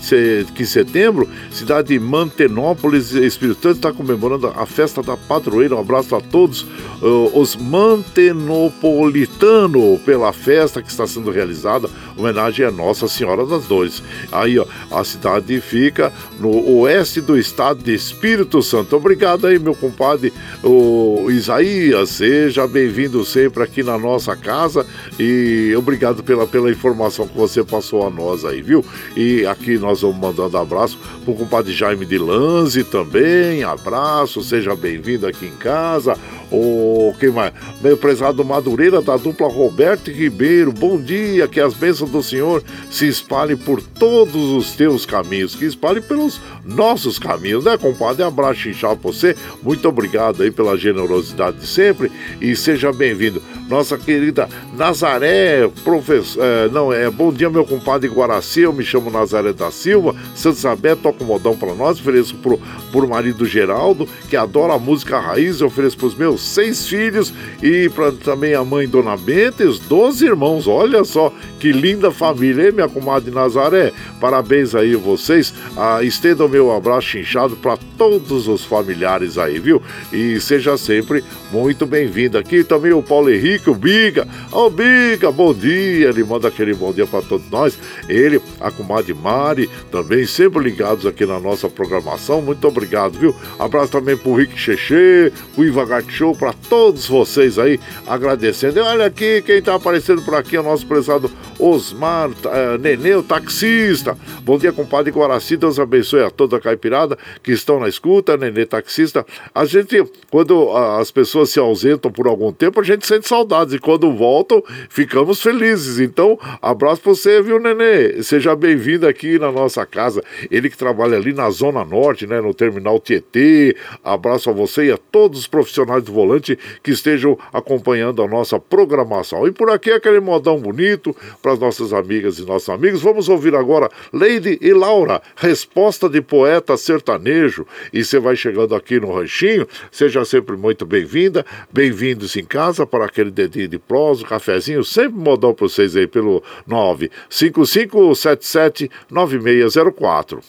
que setembro, cidade de Mantenópolis, Espírito Santo, está comemorando a festa da padroeira. Um abraço a todos uh, os mantenopolitanos pela festa que está sendo realizada. Homenagem a Nossa Senhora das Dores. Aí, ó, a cidade fica no oeste do estado de Espírito Santo. Obrigado aí, meu compadre o Isaías. Seja bem-vindo sempre aqui na nossa casa e obrigado pela, pela informação que você passou a nós aí, viu? E aqui nós vamos mandando abraço pro compadre Jaime de Lanze também. Abraço, seja bem-vindo aqui em casa. O quem mais? Meu prezado Madureira da dupla Roberto Ribeiro. Bom dia, que as bênçãos do Senhor se espalhem por todos os teus caminhos, que espalhem pelos nossos caminhos, né, compadre? Abraço inchado pra você. Muito obrigado aí pela generosidade de sempre e seja bem-vindo. Nossa querida Nazaré, professor. É, não, é bom dia, meu compadre Guaraci. Eu me chamo Nazaré da Silva. Santo Isabel toca um modão pra nós. Ofereço pro, pro marido Geraldo, que adora a música raiz. Eu ofereço pros meus seis filhos e para também a mãe Dona Benta e os 12 irmãos. Olha só que linda família, hein, minha comadre Nazaré? Parabéns aí vocês. Ah, estenda o meu abraço inchado para todos os familiares aí, viu? E seja sempre muito bem-vindo aqui. Também o Paulo Henrique, o Biga. Ô, oh, Biga, bom dia. Ele manda aquele bom dia para todos nós. Ele, a comadre Mari, também sempre ligados aqui na nossa programação. Muito obrigado, viu? Abraço também pro Rick Cheche, o Iva Show, para todos vocês aí, agradecendo. E olha aqui, quem tá aparecendo por aqui é o nosso prezado Osmar uh, Nenê, taxista. Bom dia, compadre Guaraci. Deus abençoe a toda a caipirada que estão na escuta, Nenê taxista. A gente, quando uh, as pessoas se ausentam por algum tempo, a gente sente saudades. E quando voltam, ficamos felizes. Então, abraço pra você, viu, Nenê? Seja bem-vindo aqui na nossa casa. Ele que trabalha ali na Zona Norte, né? No Terminal Tietê. Abraço a você e a todos os profissionais do volante que estejam acompanhando a nossa programação. E por aqui aquele modão bonito para as nossas amigas e nossos amigos. Vamos ouvir agora Lady e Laura, resposta de poeta sertanejo. E você vai chegando aqui no Ranchinho, seja sempre muito bem-vinda, bem-vindos em casa para aquele dedinho de prosa, cafezinho, sempre modão para vocês aí pelo 95577 9604.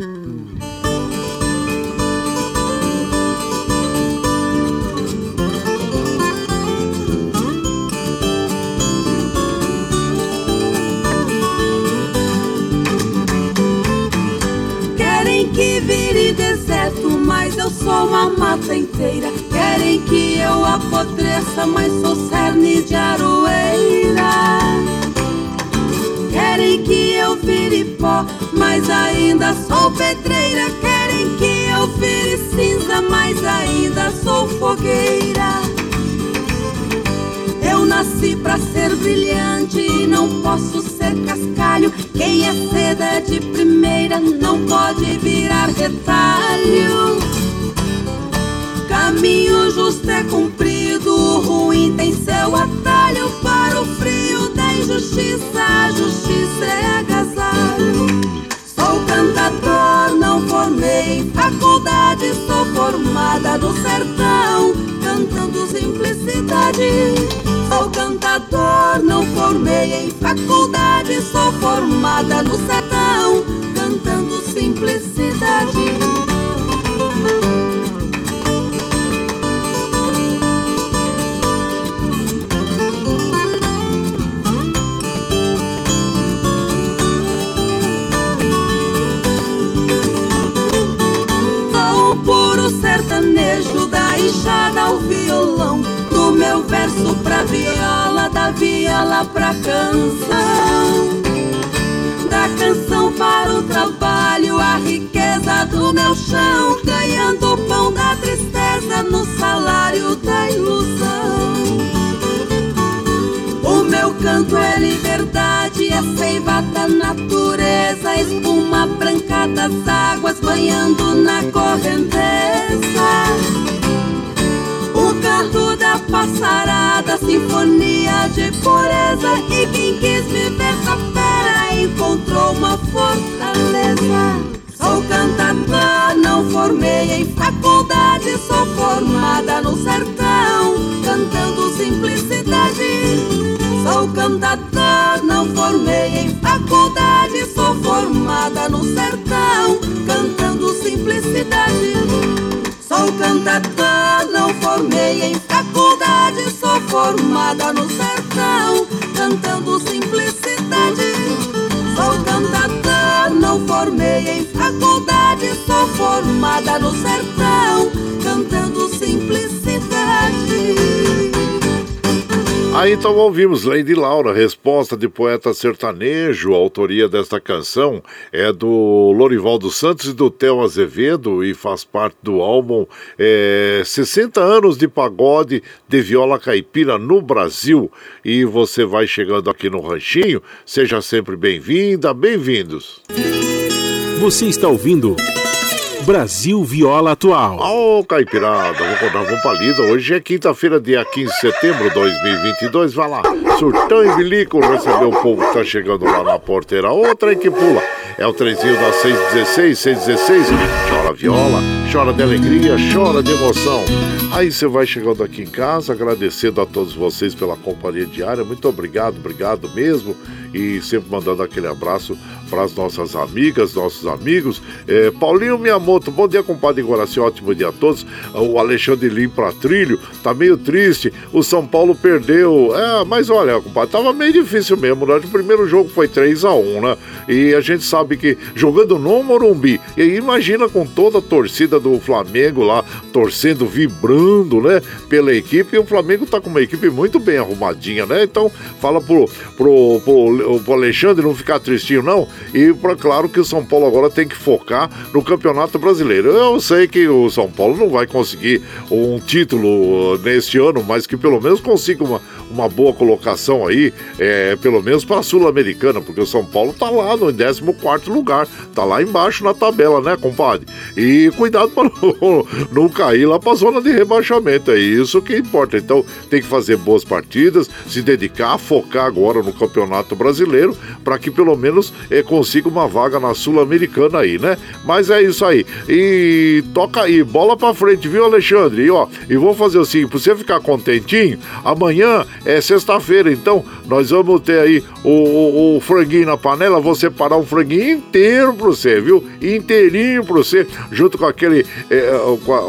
Hum. Eu sou uma mata inteira. Querem que eu apodreça, mas sou cerne de aroeira. Querem que eu vire pó, mas ainda sou pedreira. Querem que eu vire cinza, mas ainda sou fogueira. Eu nasci pra ser brilhante e não posso ser cascalho. Quem é seda de primeira não pode virar retalho. Caminho justo é cumprido, o ruim tem seu atalho. Para o frio da injustiça, a justiça é agasalho. Sou cantador, não formei faculdade, sou formada no sertão, cantando simplicidade. Sou cantador, não formei em faculdade, sou formada no sertão, da viola pra canção. Da canção para o trabalho, a riqueza do meu chão. Ganhando o pão da tristeza no salário da ilusão. O meu canto é liberdade, é seiva da natureza, espuma branca das águas banhando na correnteza canto da passarada, sinfonia de pureza. E quem quis viver essa fera encontrou uma fortaleza. Sou cantador, não formei em faculdade, sou formada no sertão, cantando simplicidade. Sou cantador, não formei em faculdade, sou formada no sertão, cantando simplicidade. Sou cantador, não formei em faculdade, sou formada no sertão, cantando simplicidade. Sou cantador, não formei em faculdade, sou formada no sertão, cantando Aí então ouvimos Lady Laura, resposta de poeta sertanejo. A autoria desta canção é do Lorival dos Santos e do Theo Azevedo e faz parte do álbum é, 60 anos de pagode de viola caipira no Brasil. E você vai chegando aqui no Ranchinho, seja sempre bem-vinda, bem-vindos. Você está ouvindo Brasil Viola Atual. Ô, oh, Caipirada, vamos contar vamos pra lida. Hoje é quinta-feira, dia 15 de setembro de 2022. Vai lá, surtão e bilico, receber o povo que tá chegando lá na porteira. Outra aí que pula. É o trenzinho da 616, 616. Chora viola, chora de alegria, chora de emoção. Aí você vai chegando aqui em casa, agradecendo a todos vocês pela companhia diária. Muito obrigado, obrigado mesmo. E sempre mandando aquele abraço para as nossas amigas, nossos amigos. É, Paulinho Miyamoto, bom dia, compadre Guaraci, ótimo dia a todos. O Alexandre Lim para trilho, tá meio triste. O São Paulo perdeu. É, mas olha, compadre, tava meio difícil mesmo. Né? O primeiro jogo foi 3 a 1 né? E a gente sabe que jogando no Morumbi, e imagina com toda a torcida do Flamengo lá, torcendo, vibrando, né? Pela equipe, e o Flamengo tá com uma equipe muito bem arrumadinha, né? Então, fala pro, pro, pro, pro Alexandre não ficar tristinho, não e para claro que o São Paulo agora tem que focar no Campeonato Brasileiro. Eu sei que o São Paulo não vai conseguir um título uh, neste ano, mas que pelo menos consiga uma, uma boa colocação aí, é, pelo menos para a Sul-Americana, porque o São Paulo tá lá no 14 lugar, tá lá embaixo na tabela, né, compadre? E cuidado para não, não cair lá para a zona de rebaixamento, é isso que importa. Então tem que fazer boas partidas, se dedicar, focar agora no Campeonato Brasileiro, para que pelo menos é, consiga uma vaga na Sul-Americana aí, né? Mas é isso aí. E toca aí, bola para frente, viu, Alexandre? E ó, e vou fazer assim, para você ficar contentinho, amanhã é sexta-feira, então nós vamos ter aí o, o, o, franguinho na panela. Vou separar um franguinho inteiro para você, viu? Inteirinho para você, junto com aquele é,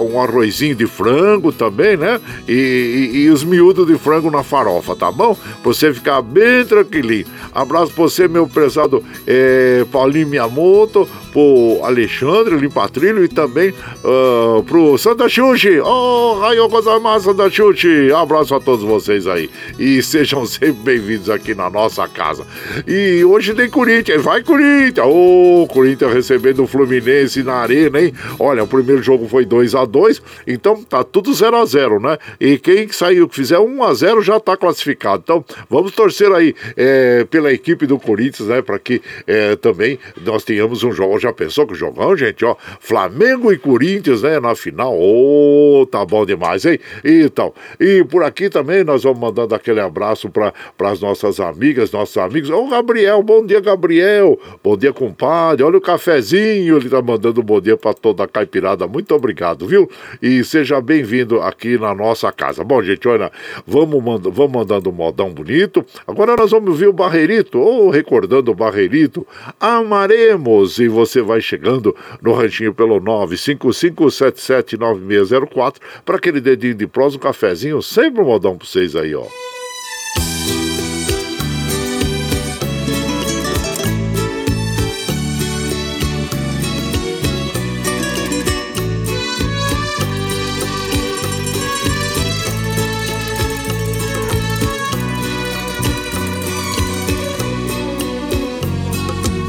um arrozinho de frango também, né? E, e, e, os miúdos de frango na farofa, tá bom? Pra você ficar bem tranquilinho. Abraço pra você, meu prezado é, Paulinho Miyamoto, pro Alexandre Limpatrilho e também uh, pro Santa Xuxi. Oh, Raio Gozamar Santa Xuxi. Abraço a todos vocês aí e sejam sempre bem-vindos aqui na nossa casa. E hoje tem Corinthians, vai Corinthians! Ô, oh, Corinthians recebendo o Fluminense na arena, hein? Olha, o primeiro jogo foi 2 a 2 então tá tudo 0 a 0 né? E quem saiu, que fizer 1 a 0 já tá classificado. Então, vamos torcer aí é, pela equipe do Corinthians, né? Para que é, também nós tenhamos um jogo. Já pensou que jogão, gente? Ó, Flamengo e Corinthians, né? Na final. Ô, oh, tá bom demais, hein? Então, e por aqui também nós vamos mandando aquele abraço para as nossas amigas, nossos amigos. Ô, Gabriel, bom dia, Gabriel. Bom dia, compadre. Olha o cafezinho, ele tá mandando um bom dia para toda a caipirada. Muito obrigado, viu? E seja bem-vindo aqui na nossa casa. Bom, gente, olha, vamos, manda, vamos mandando um modão bonito. Agora nós vamos ver o Barreirito, ou recordando o Barreirito. Amaremos! E você vai chegando no ranchinho pelo 955779604 para aquele dedinho de prosa, um cafezinho, sempre um modão para vocês aí, ó.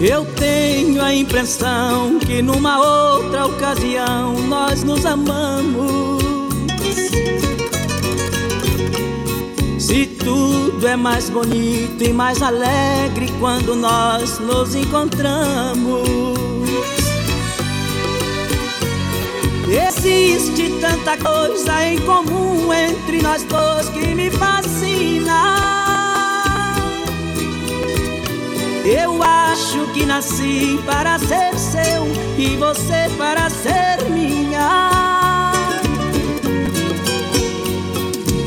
Eu tenho a impressão que numa outra ocasião nós nos amamos. Se tudo é mais bonito e mais alegre quando nós nos encontramos. Existe tanta coisa em comum entre nós dois que me fascina. Eu acho que nasci para ser seu e você para ser minha.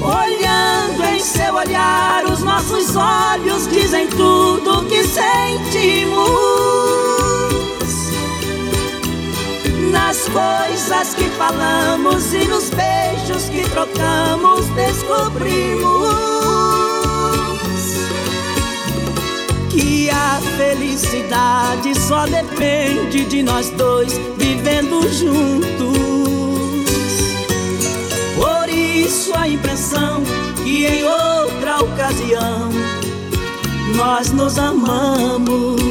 Olhando em seu olhar, os nossos olhos dizem tudo o que sentimos. Nas coisas que falamos e nos beijos que trocamos, descobrimos que a felicidade só depende de nós dois vivendo juntos. Por isso a impressão que em outra ocasião nós nos amamos.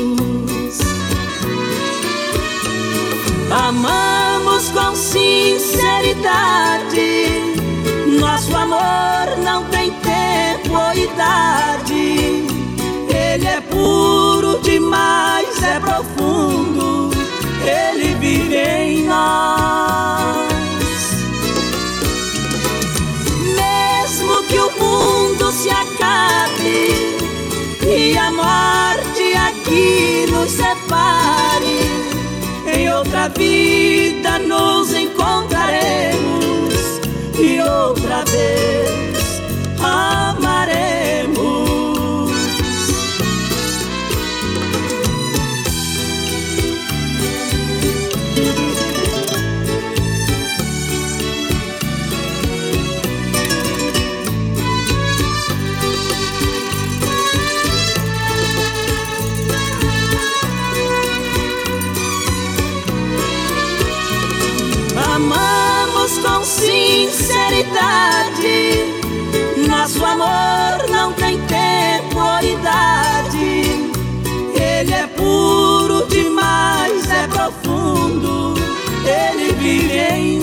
Amamos com sinceridade. Nosso amor não tem tempo ou idade. Demais, é profundo. Ele vive em nós. Mesmo que o mundo se acabe e a morte aqui nos separe, em outra vida nos encontraremos e outra vez amaremos.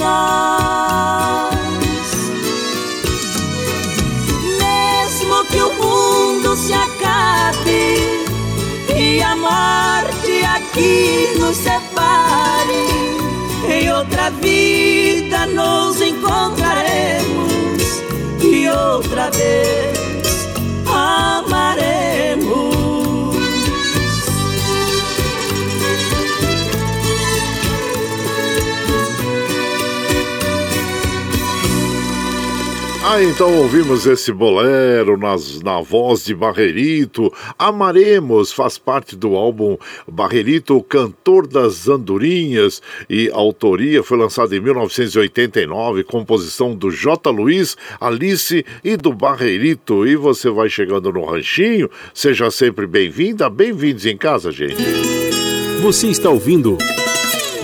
Nós. Mesmo que o mundo se acabe e a morte aqui nos separe em outra vida nos encontraremos e outra vez Ah, então ouvimos esse bolero nas, na voz de Barrerito. Amaremos faz parte do álbum Barrerito, Cantor das Andorinhas, e autoria foi lançada em 1989, composição do J. Luiz, Alice e do Barrerito. E você vai chegando no ranchinho, seja sempre bem-vinda, bem-vindos em casa, gente. Você está ouvindo.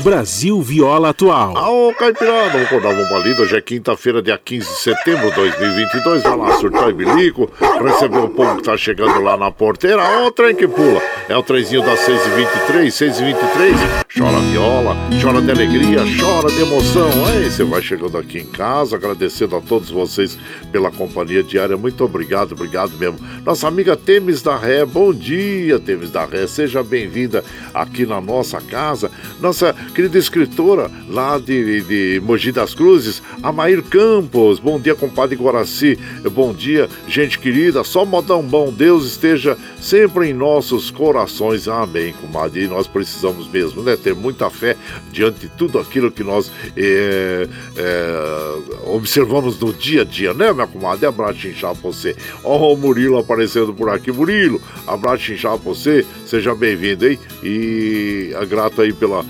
Brasil Viola Atual. Ô, Caipirada, vamos acordar uma lida. Hoje é quinta-feira, dia 15 de setembro de 2022. Vai lá, surtar e bilico. Receber o povo que tá chegando lá na porteira. Ó, o trem que pula. É o trenzinho das 6h23, 6h23. Chora viola, chora de alegria, chora de emoção. Aí você vai chegando aqui em casa, agradecendo a todos vocês pela companhia diária. Muito obrigado, obrigado mesmo. Nossa amiga Temes da Ré, bom dia, Temes da Ré. Seja bem-vinda aqui na nossa casa. Nossa querida escritora lá de, de Mogi das Cruzes, Amair Campos. Bom dia, compadre Guaraci. Bom dia, gente querida. Só modão bom. Deus esteja sempre em nossos corações. Amém, comadre. E nós precisamos mesmo, né? Ter muita fé diante de tudo aquilo que nós é, é, observamos no dia a dia, né, minha comadre? Abraço inchado pra você. Ó, o Murilo aparecendo por aqui. Murilo, abraço inchado pra você. Seja bem-vindo, hein? E é grato aí pela,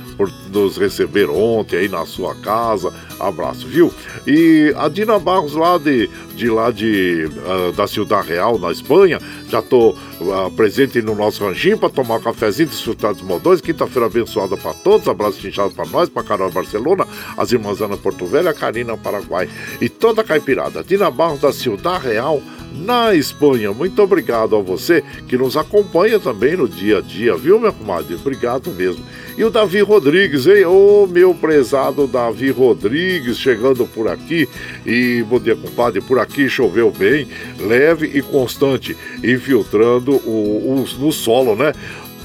nos receber ontem aí na sua casa. Abraço, viu? E a Dina Barros lá de, de lá de uh, da Ciudad Real, na Espanha, já tô uh, presente no nosso ranchinho para tomar um cafezinho, desfrutar dos modões. Quinta-feira abençoada para todos. Abraço inchado para nós, para Carol Barcelona, as irmãs Ana Porto Velho, a Karina Paraguai e toda a caipirada. Dina Barros da Ciudad Real, na Espanha. Muito obrigado a você que nos acompanha também no dia a dia, viu, minha comadre? Obrigado mesmo. E o Davi Rodrigues, hein? Ô, meu prezado Davi Rodrigues, chegando por aqui. E bom dia, compadre. Por aqui choveu bem, leve e constante, infiltrando o, o no solo, né?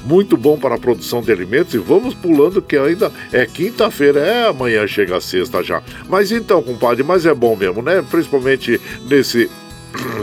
muito bom para a produção de alimentos e vamos pulando que ainda é quinta-feira, é amanhã chega a sexta já. Mas então, compadre, mas é bom mesmo, né? Principalmente nesse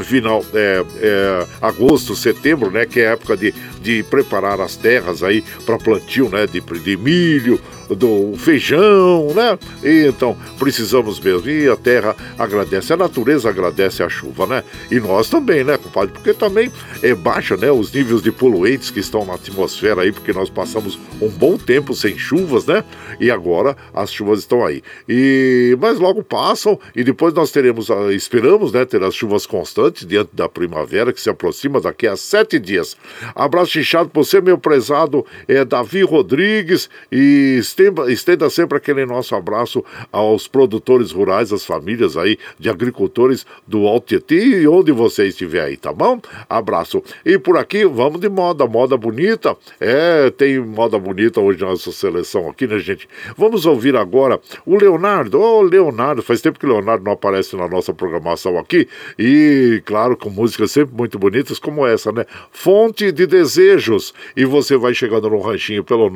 final é, é, agosto, setembro, né, que é a época de, de preparar as terras aí para plantio, né, de, de milho, do feijão, né? E, então precisamos mesmo. E a terra agradece, a natureza agradece a chuva, né? E nós também, né, compadre? Porque também é baixa, né, os níveis de poluentes que estão na atmosfera aí, porque nós passamos um bom tempo sem chuvas, né? E agora as chuvas estão aí. E mas logo passam e depois nós teremos, ah, esperamos, né, ter as chuvas constantes diante da primavera que se aproxima daqui a sete dias. Abraço inchado para você, meu prezado é Davi Rodrigues e estenda, estenda sempre aquele nosso abraço aos produtores rurais, às famílias aí de agricultores do Alto Tietê e onde você estiver aí, tá bom? Abraço. E por aqui, vamos de moda, moda bonita. É, tem moda bonita hoje na nossa seleção aqui, né, gente? Vamos ouvir agora o Leonardo. Ô, oh, Leonardo, faz tempo que o Leonardo não aparece na nossa programação aqui. E, claro, com músicas sempre muito bonitas, como essa, né? Fonte de Desejos. E você vai chegando no ranchinho pelo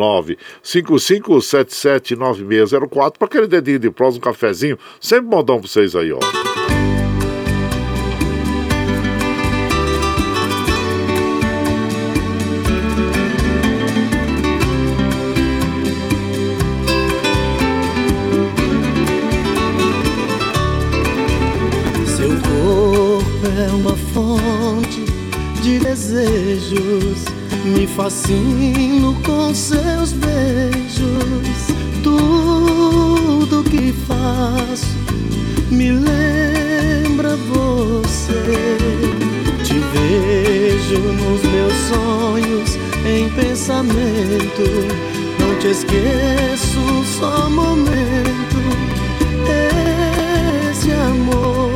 955779604 para aquele dedinho de prós, um cafezinho. Sempre modão pra vocês aí, ó. Me fascino com seus beijos. Tudo que faço me lembra você. Te vejo nos meus sonhos, em pensamento. Não te esqueço, só momento. Esse amor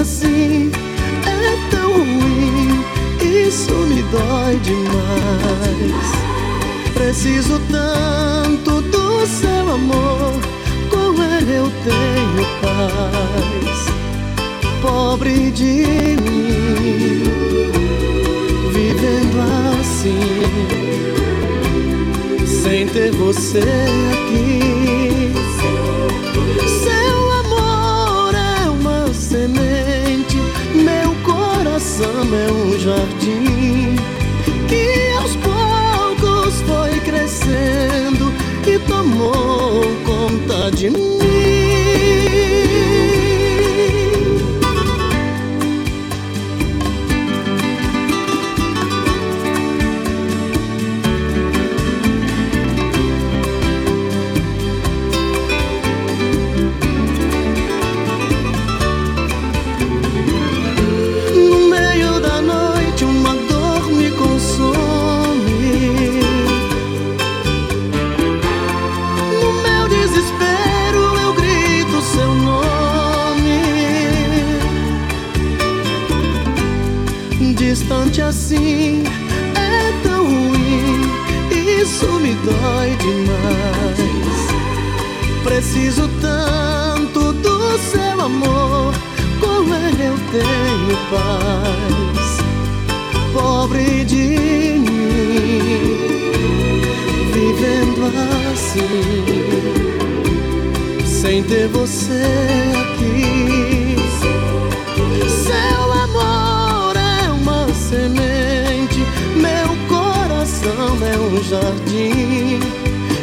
assim é tão ruim, isso me dói demais. Preciso tanto do seu amor, com ele eu tenho paz. Pobre de mim, vivendo assim, sem ter você aqui. Coração é um jardim que aos poucos foi crescendo e tomou conta de mim. Distante assim é tão ruim, isso me dói demais. Preciso tanto do seu amor, com ele eu tenho paz. Pobre de mim, vivendo assim, sem ter você aqui. Seu coração é um jardim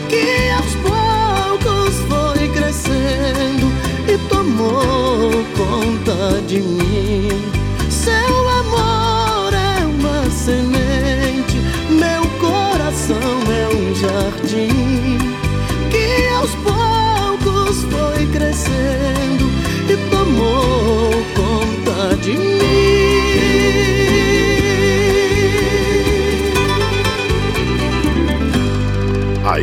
que aos poucos foi crescendo e tomou conta de mim.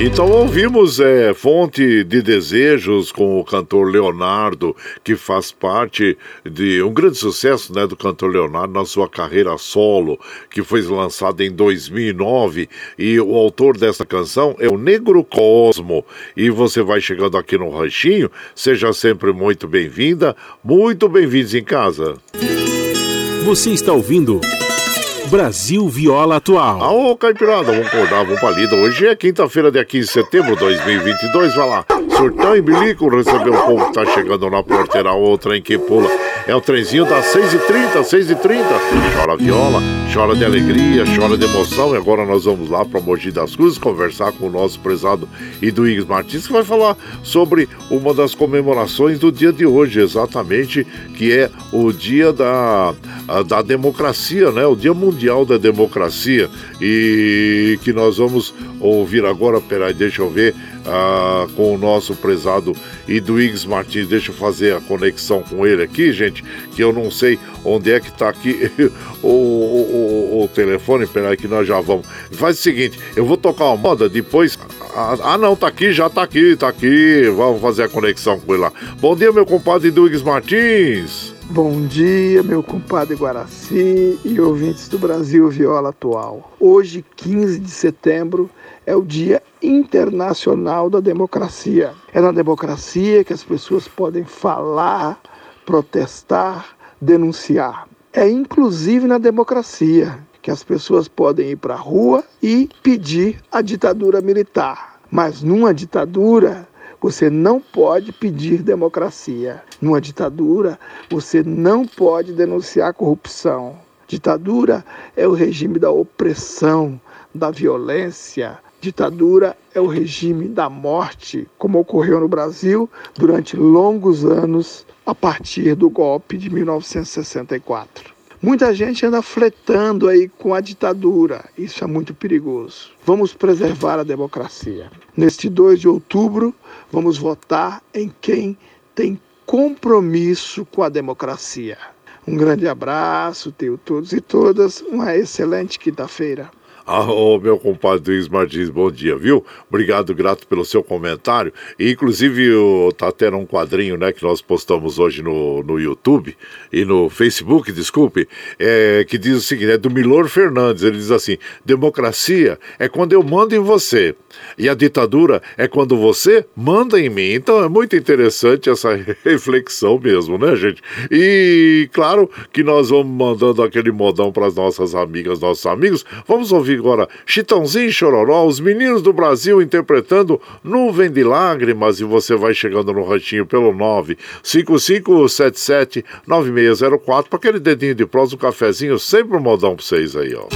Então ouvimos é, Fonte de Desejos com o cantor Leonardo, que faz parte de um grande sucesso né, do cantor Leonardo na sua carreira solo, que foi lançada em 2009. E o autor dessa canção é o Negro Cosmo. E você vai chegando aqui no Ranchinho, seja sempre muito bem-vinda, muito bem-vindos em casa. Você está ouvindo Brasil Viola Atual. Ô, Caipirada, vamos acordar, vamos pra lida. Hoje é quinta-feira, dia 15 de setembro de 2022. Vai lá, surtão e bilico, receber o povo que tá chegando na porteira, outra em que pula. É o trenzinho das 6h30, 6h30. Chora viola, chora de alegria, chora de emoção. E agora nós vamos lá para Mogi das Cruzes conversar com o nosso prezado Iduígues Martins, que vai falar sobre uma das comemorações do dia de hoje, exatamente, que é o dia da, da democracia, né? O Dia Mundial da Democracia. E que nós vamos ouvir agora, peraí, deixa eu ver, ah, com o nosso prezado Iduígues Martins. Deixa eu fazer a conexão com ele aqui, gente, que eu não sei onde é que está aqui o, o, o, o telefone. Peraí, que nós já vamos. Faz o seguinte, eu vou tocar uma moda, depois. Ah, ah, não, tá aqui, já tá aqui, tá aqui. Vamos fazer a conexão com ele lá. Bom dia, meu compadre Iduígues Martins. Bom dia, meu compadre Guaraci e ouvintes do Brasil Viola Atual. Hoje, 15 de setembro, é o Dia Internacional da Democracia. É na democracia que as pessoas podem falar, protestar, denunciar. É inclusive na democracia que as pessoas podem ir para a rua e pedir a ditadura militar. Mas numa ditadura, você não pode pedir democracia. Numa ditadura, você não pode denunciar corrupção. Ditadura é o regime da opressão, da violência. Ditadura é o regime da morte, como ocorreu no Brasil durante longos anos a partir do golpe de 1964. Muita gente anda fletando aí com a ditadura. Isso é muito perigoso. Vamos preservar a democracia. Neste 2 de outubro, vamos votar em quem tem compromisso com a democracia. Um grande abraço, tenho todos e todas uma excelente quinta-feira. Ah, oh, meu compadre Luiz Martins, bom dia, viu? Obrigado, grato pelo seu comentário. E, inclusive, o, tá tendo um quadrinho né, que nós postamos hoje no, no YouTube e no Facebook, desculpe, é, que diz o seguinte: é do Milor Fernandes. Ele diz assim: democracia é quando eu mando em você, e a ditadura é quando você manda em mim. Então é muito interessante essa reflexão mesmo, né, gente? E claro que nós vamos mandando aquele modão para as nossas amigas, nossos amigos. Vamos ouvir agora Chitãozinho e Chororó, os meninos do Brasil interpretando Nuvem de Lágrimas. E você vai chegando no ranchinho pelo 955779604 para aquele dedinho de prosa, um cafezinho, sempre um modão para vocês aí, ó.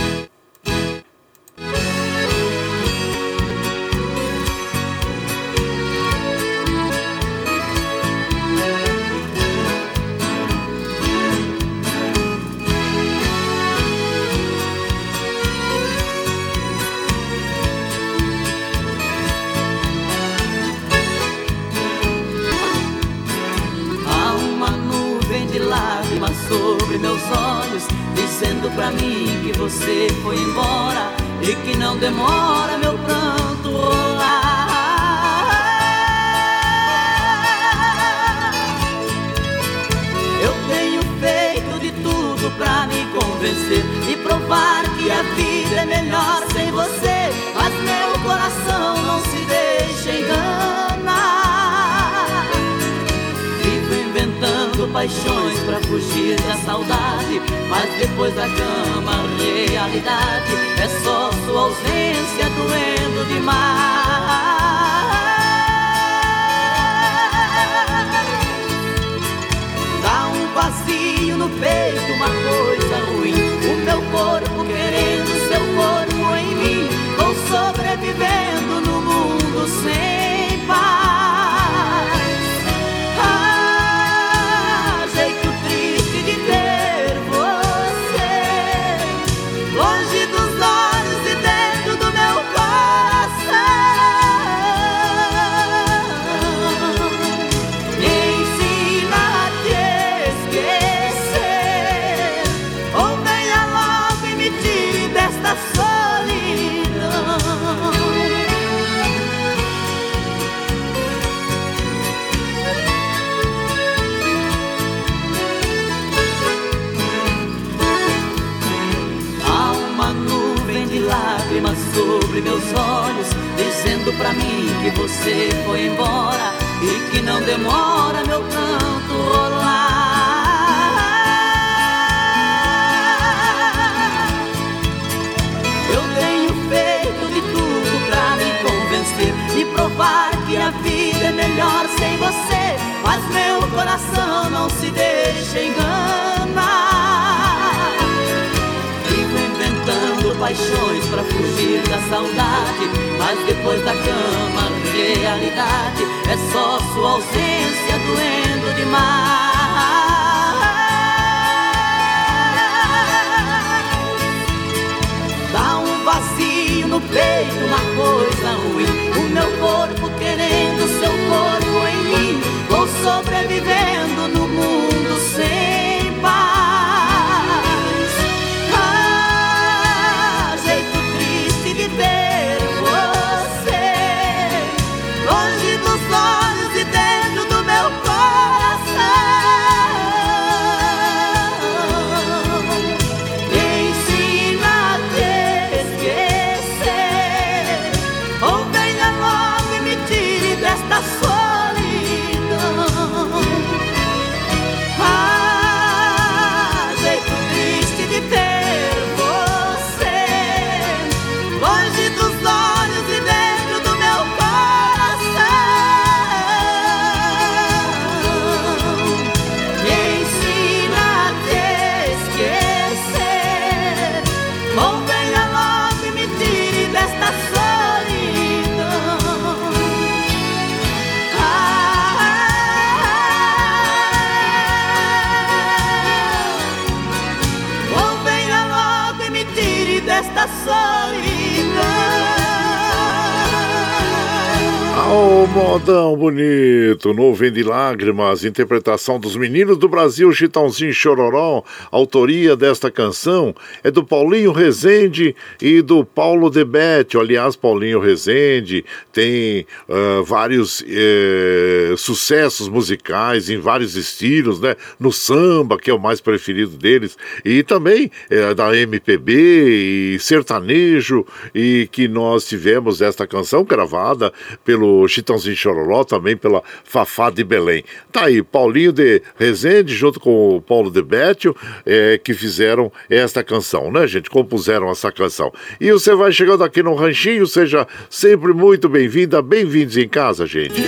Bonito, nuvem de lágrimas, interpretação dos meninos do Brasil, Chitãozinho Chororó. Autoria desta canção é do Paulinho Rezende e do Paulo Debete. Aliás, Paulinho Rezende tem ah, vários eh, sucessos musicais em vários estilos, né? No samba, que é o mais preferido deles, e também eh, da MPB e sertanejo, e que nós tivemos esta canção gravada pelo Chitãozinho Chororó, também pela Fafá de Belém. Tá aí, Paulinho de Rezende, junto com o Paulo de Bétio, eh, que fizeram esta canção, né, gente? Compuseram essa canção. E você vai chegando aqui no Ranchinho, seja sempre muito bem-vinda, bem-vindos em casa, gente.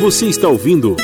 Você está ouvindo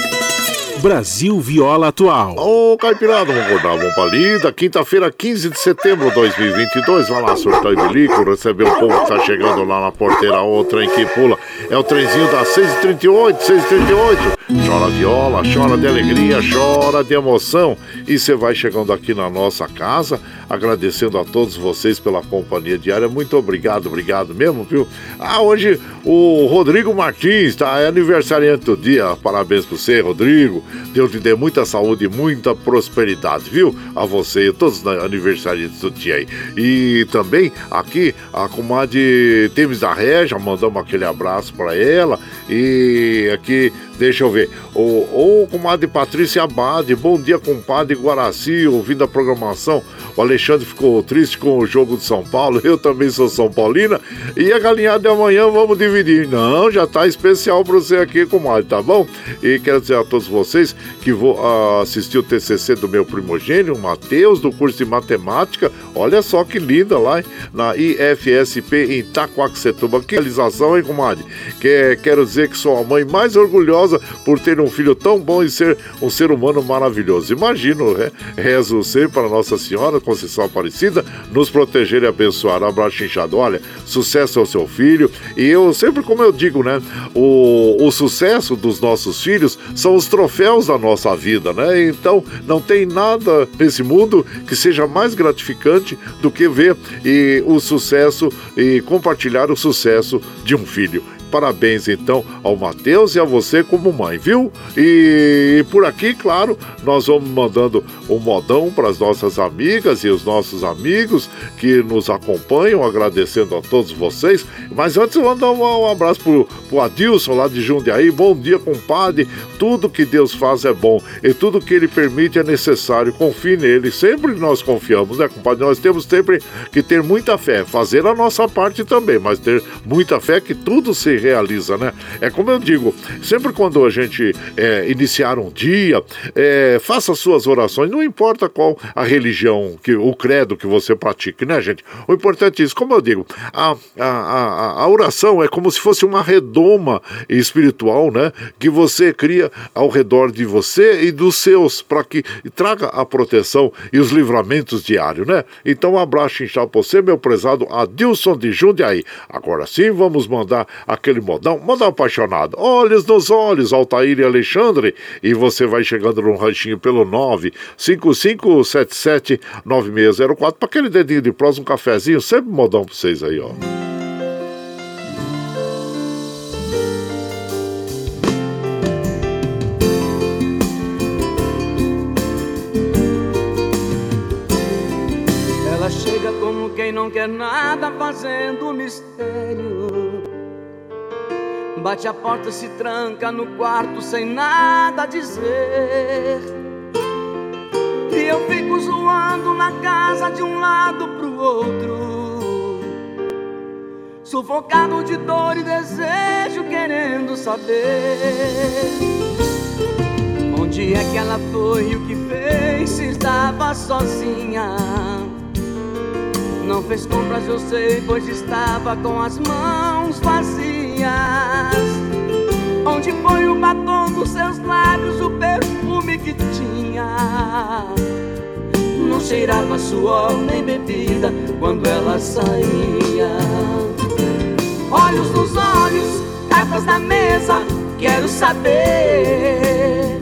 Brasil Viola Atual. Ô, Caipirada, vamos acordar, vamos pra lida. Quinta-feira, 15 de setembro de 2022. Vai lá, surtar e bilico, receber o povo que tá chegando lá na porteira. O trem que pula. É o trenzinho das 6h38, 6h38. Chora viola, chora de alegria, chora de emoção. E você vai chegando aqui na nossa casa, agradecendo a todos vocês pela companhia diária. Muito obrigado, obrigado mesmo, viu? Ah, hoje o Rodrigo Martins, tá? É aniversariante do dia. Parabéns pra você, Rodrigo. Deus lhe dê muita saúde e muita prosperidade, viu? A você e todos os aniversariantes do dia aí. E também aqui a comadre Temes da Regia, mandamos aquele abraço para ela. E aqui, deixa eu ver, o, o comadre Patrícia Abade, bom dia, compadre Guaraci, ouvindo a programação. O Alexandre ficou triste com o jogo de São Paulo, eu também sou São Paulina. E a galinhada de amanhã vamos dividir. Não, já tá especial para você aqui, comadre, tá bom? E quero dizer a todos vocês que vou ah, assistir o TCC do meu primogênio, Matheus, do curso de matemática. Olha só que linda lá, hein? na IFSP em Itacoaxetuba. Que realização, hein, comadre? Que, quero dizer que sou a mãe mais orgulhosa por ter um filho tão bom e ser um ser humano maravilhoso. Imagino, né? rezo sempre para Nossa Senhora, Conceição Aparecida, nos proteger e abençoar. Abraço inchado. Olha, sucesso ao seu filho. E eu sempre, como eu digo, né? O, o sucesso dos nossos filhos são os troféus da nossa vida, né? Então, não tem nada nesse mundo que seja mais gratificante do que ver e, o sucesso e compartilhar o sucesso de um filho. Parabéns então ao Matheus e a você como mãe, viu? E por aqui, claro, nós vamos mandando um modão para as nossas amigas e os nossos amigos que nos acompanham, agradecendo a todos vocês. Mas antes eu mandar um, um abraço pro, pro Adilson lá de Jundiaí. Bom dia, compadre. Tudo que Deus faz é bom e tudo que Ele permite é necessário. Confie nele. Sempre nós confiamos, né, compadre? Nós temos sempre que ter muita fé, fazer a nossa parte também, mas ter muita fé que tudo se realiza, né? É como eu digo, sempre quando a gente é, iniciar um dia, é, faça suas orações, não importa qual a religião, que, o credo que você pratique, né, gente? O importante é isso, como eu digo, a, a, a, a oração é como se fosse uma redoma espiritual, né? Que você cria ao redor de você e dos seus, para que traga a proteção e os livramentos diários, né? Então, um abraço inchado pra você, meu prezado Adilson de Jundiaí. Agora sim, vamos mandar aquele modão, modão apaixonado. Olhos nos olhos, Altair e Alexandre. E você vai chegando no ranchinho pelo 955779604 para aquele dedinho de prós, um cafezinho, sempre modão pra vocês aí, ó. não quer nada fazendo mistério. Bate a porta, se tranca no quarto sem nada dizer. E eu fico zoando na casa de um lado pro outro. Sufocado de dor e desejo, querendo saber. Onde é que ela foi e o que fez se estava sozinha? Não fez compras, eu sei, pois estava com as mãos vazias. Onde foi o batom dos seus lábios, o perfume que tinha? Não cheirava suor nem bebida quando ela saía. Olhos nos olhos, cartas na mesa, quero saber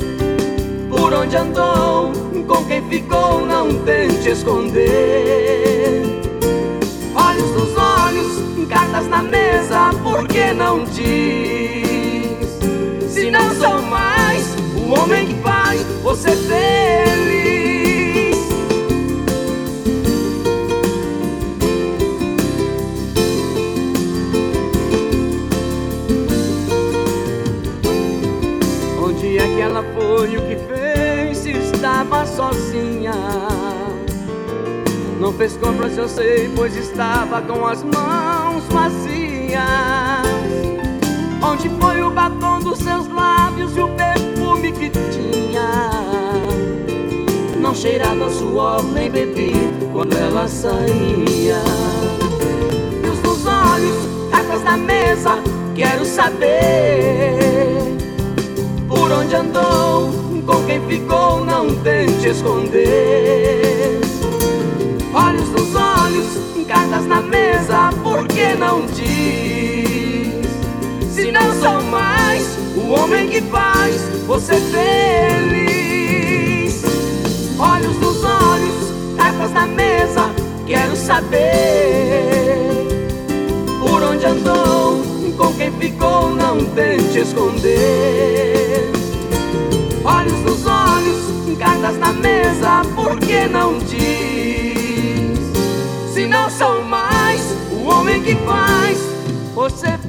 por onde andou, com quem ficou, não tente esconder olhos nos olhos, cartas na mesa, por que não diz? Se não sou mais o homem que faz você feliz. Onde é que ela foi, o que fez, estava sozinha? Não fez compras, eu sei, pois estava com as mãos vazias. Onde foi o batom dos seus lábios e o perfume que tinha? Não cheirava suor nem bebido quando ela saía. Luz nos olhos, cartas na mesa, quero saber por onde andou, com quem ficou, não tente esconder olhos nos olhos, cartas na mesa, por que não diz? Se não sou mais o homem que faz você feliz. Olhos nos olhos, cartas na mesa, quero saber por onde andou, com quem ficou, não tente esconder. Olhos nos olhos, cartas na mesa, por que não diz? Faz você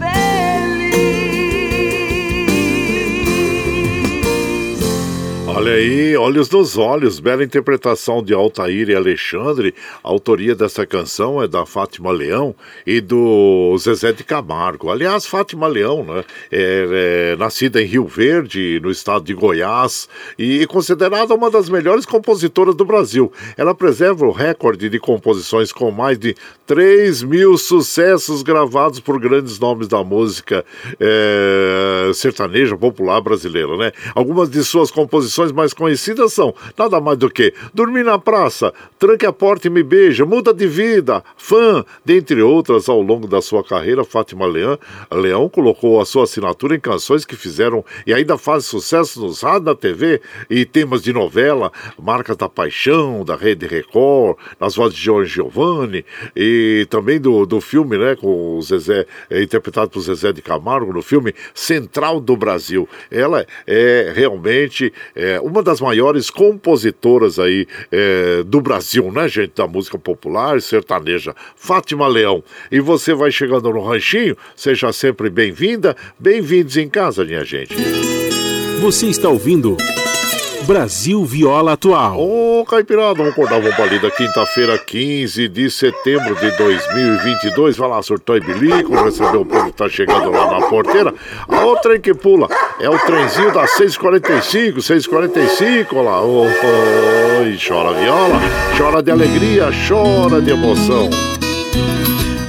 Olha aí, Olhos nos Olhos, bela interpretação de Altair e Alexandre. A autoria dessa canção é da Fátima Leão e do Zezé de Camargo. Aliás, Fátima Leão, né, é, é nascida em Rio Verde, no estado de Goiás, e considerada uma das melhores compositoras do Brasil. Ela preserva o recorde de composições com mais de 3 mil sucessos gravados por grandes nomes da música é, sertaneja popular brasileira, né? Algumas de suas composições mais conhecidas são nada mais do que Dormir na Praça, Tranque a Porta e Me Beija, Muda de Vida, Fã, dentre outras ao longo da sua carreira, Fátima Leão, Leão colocou a sua assinatura em canções que fizeram e ainda fazem sucesso nos rádios, na TV e temas de novela, Marcas da Paixão, da Rede Record, nas vozes de Jorge Giovanni e também do, do filme, né, com o Zezé, é, interpretado por Zezé de Camargo, no filme Central do Brasil. Ela é realmente é, uma das maiores compositoras aí é, do Brasil, né, gente? Da música popular sertaneja. Fátima Leão. E você vai chegando no ranchinho, seja sempre bem-vinda, bem-vindos em casa, minha gente. Você está ouvindo. Brasil Viola Atual. Ô, Caipirada, vamos acordar uma palida quinta-feira, 15 de setembro de 2022. Vai lá, surtou e bilico, recebeu o povo que tá chegando lá na porteira. A outra que pula é o trenzinho das 6h45, 6h45, olha lá. Oi, chora viola, chora de alegria, chora de emoção.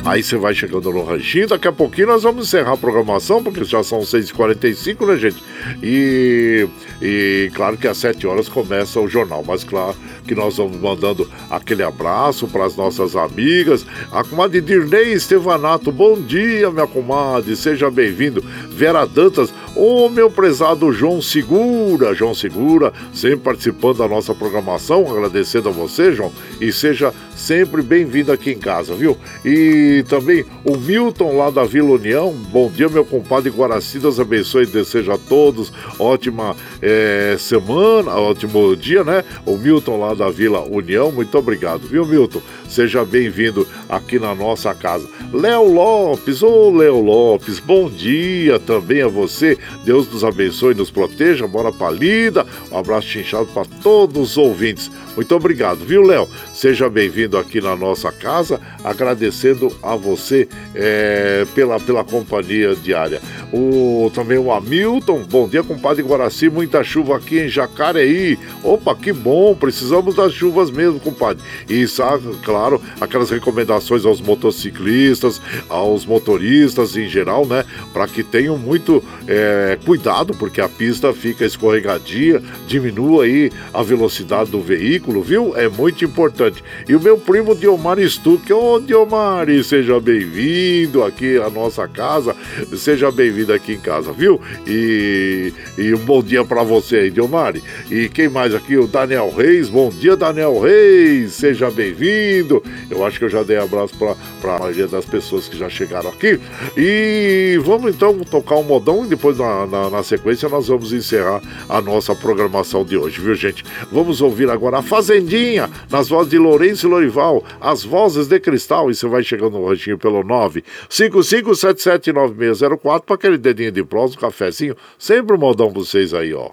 Aí você vai chegando no ranchinho, daqui a pouquinho nós vamos encerrar a programação, porque já são 6h45, né, gente? E, e claro que às 7 horas começa o jornal, mas claro que nós vamos mandando aquele abraço para as nossas amigas. A comadre Dirnei Estevanato, bom dia, minha comadre, seja bem-vindo. Vera Dantas, o meu prezado João Segura, João Segura, sempre participando da nossa programação, agradecendo a você, João, e seja sempre bem-vindo aqui em casa, viu? E também o Milton lá da Vila União, bom dia, meu compadre Guaraci, Deus abençoe e deseja a todos ótima é, semana, ótimo dia, né? O Milton lá da Vila União, muito obrigado, viu, Milton? Seja bem-vindo aqui na nossa casa. Léo Lopes, ô Léo Lopes, bom dia também a você. Deus nos abençoe nos proteja. Bora palida. Um abraço chinchado para todos os ouvintes. Muito obrigado, viu, Léo? Seja bem-vindo aqui na nossa casa, agradecendo a você é, pela, pela companhia diária. O, também o Hamilton, bom dia, compadre Guaraci, muita chuva aqui em Jacareí. Opa, que bom, precisamos das chuvas mesmo, compadre. E, sabe, claro, aquelas recomendações aos motociclistas, aos motoristas em geral, né, para que tenham muito é, cuidado, porque a pista fica escorregadia, diminua aí a velocidade do veículo viu? É muito importante. E o meu primo Diomar Stuck, ô oh, Diomar, seja bem-vindo aqui à nossa casa, seja bem-vindo aqui em casa, viu? E, e um bom dia para você aí, Diomar. E quem mais aqui? O Daniel Reis, bom dia, Daniel Reis, seja bem-vindo. Eu acho que eu já dei abraço para a maioria das pessoas que já chegaram aqui. E vamos então tocar um modão e depois na, na, na sequência nós vamos encerrar a nossa programação de hoje, viu, gente? Vamos ouvir agora a Fazendinha, nas vozes de Lourenço Lorival, as vozes de cristal. E você vai chegando no ranchinho pelo 955779604 para aquele dedinho de prós, um cafezinho. Sempre um modão pra vocês aí, ó.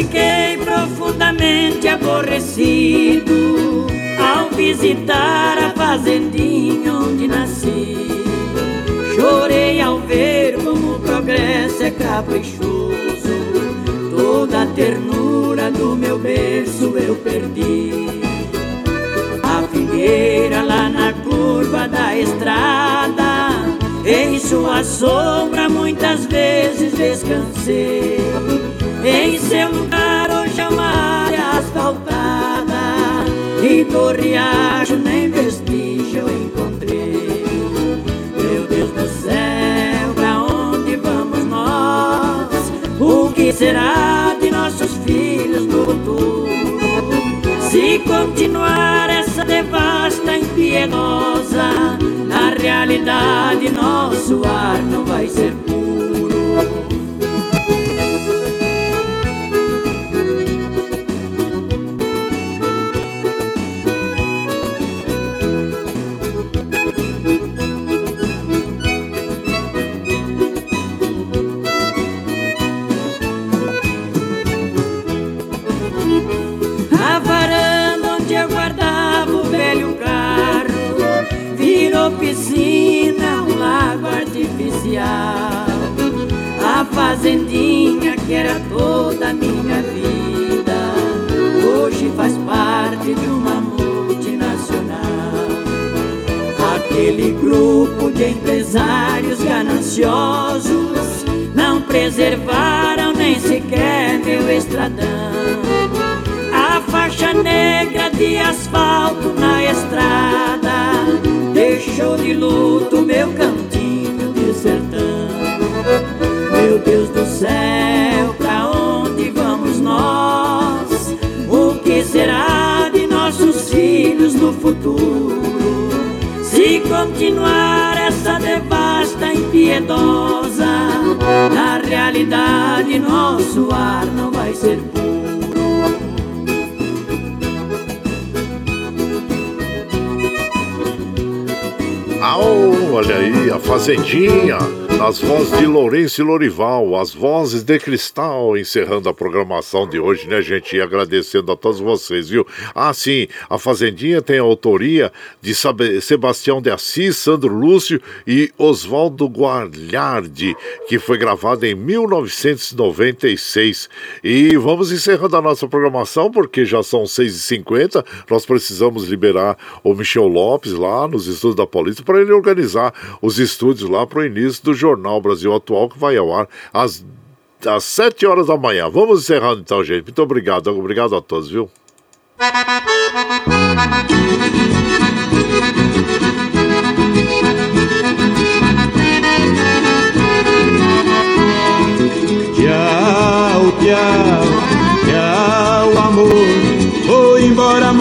Fiquei profundamente aborrecido ao visitar a fazendinha onde nasci. Chorei ao ver como o progresso é caprichoso. Toda a ternura do meu berço eu perdi. A figueira lá na curva da estrada, em sua sombra muitas vezes descansei. Em seu lugar hoje é uma área asfaltada E do riacho nem vestígio encontrei Meu Deus do céu, pra onde vamos nós? O que será de nossos filhos no futuro? Se continuar essa devasta impiedosa realidade nosso ar não vai ser puro piscina, um lago artificial. A fazendinha que era toda a minha vida, hoje faz parte de uma multinacional. Aquele grupo de empresários gananciosos não preservaram nem sequer meu estradão. A faixa negra de asfalto na estrada deixou de luto meu cantinho de sertão. Meu Deus do céu, pra onde vamos nós? O que será de nossos filhos no futuro? Se continuar essa devasta impiedosa, na realidade nosso ar não vai ser puro. Olha aí, a Fazendinha nas vozes de Lourenço e Lorival, as vozes de cristal, encerrando a programação de hoje, né, gente? E agradecendo a todos vocês, viu? Ah, sim, a Fazendinha tem a autoria de Sebastião de Assis, Sandro Lúcio e Oswaldo Gualhardi, que foi gravada em 1996. E vamos encerrando a nossa programação, porque já são 6h50, nós precisamos liberar o Michel Lopes lá nos estudos da polícia para ele organizar os estúdios lá para o início do jornal Jornal Brasil Atual, que vai ao ar às, às 7 horas da manhã. Vamos encerrando então, gente. Muito obrigado. Obrigado a todos, viu? Tchau,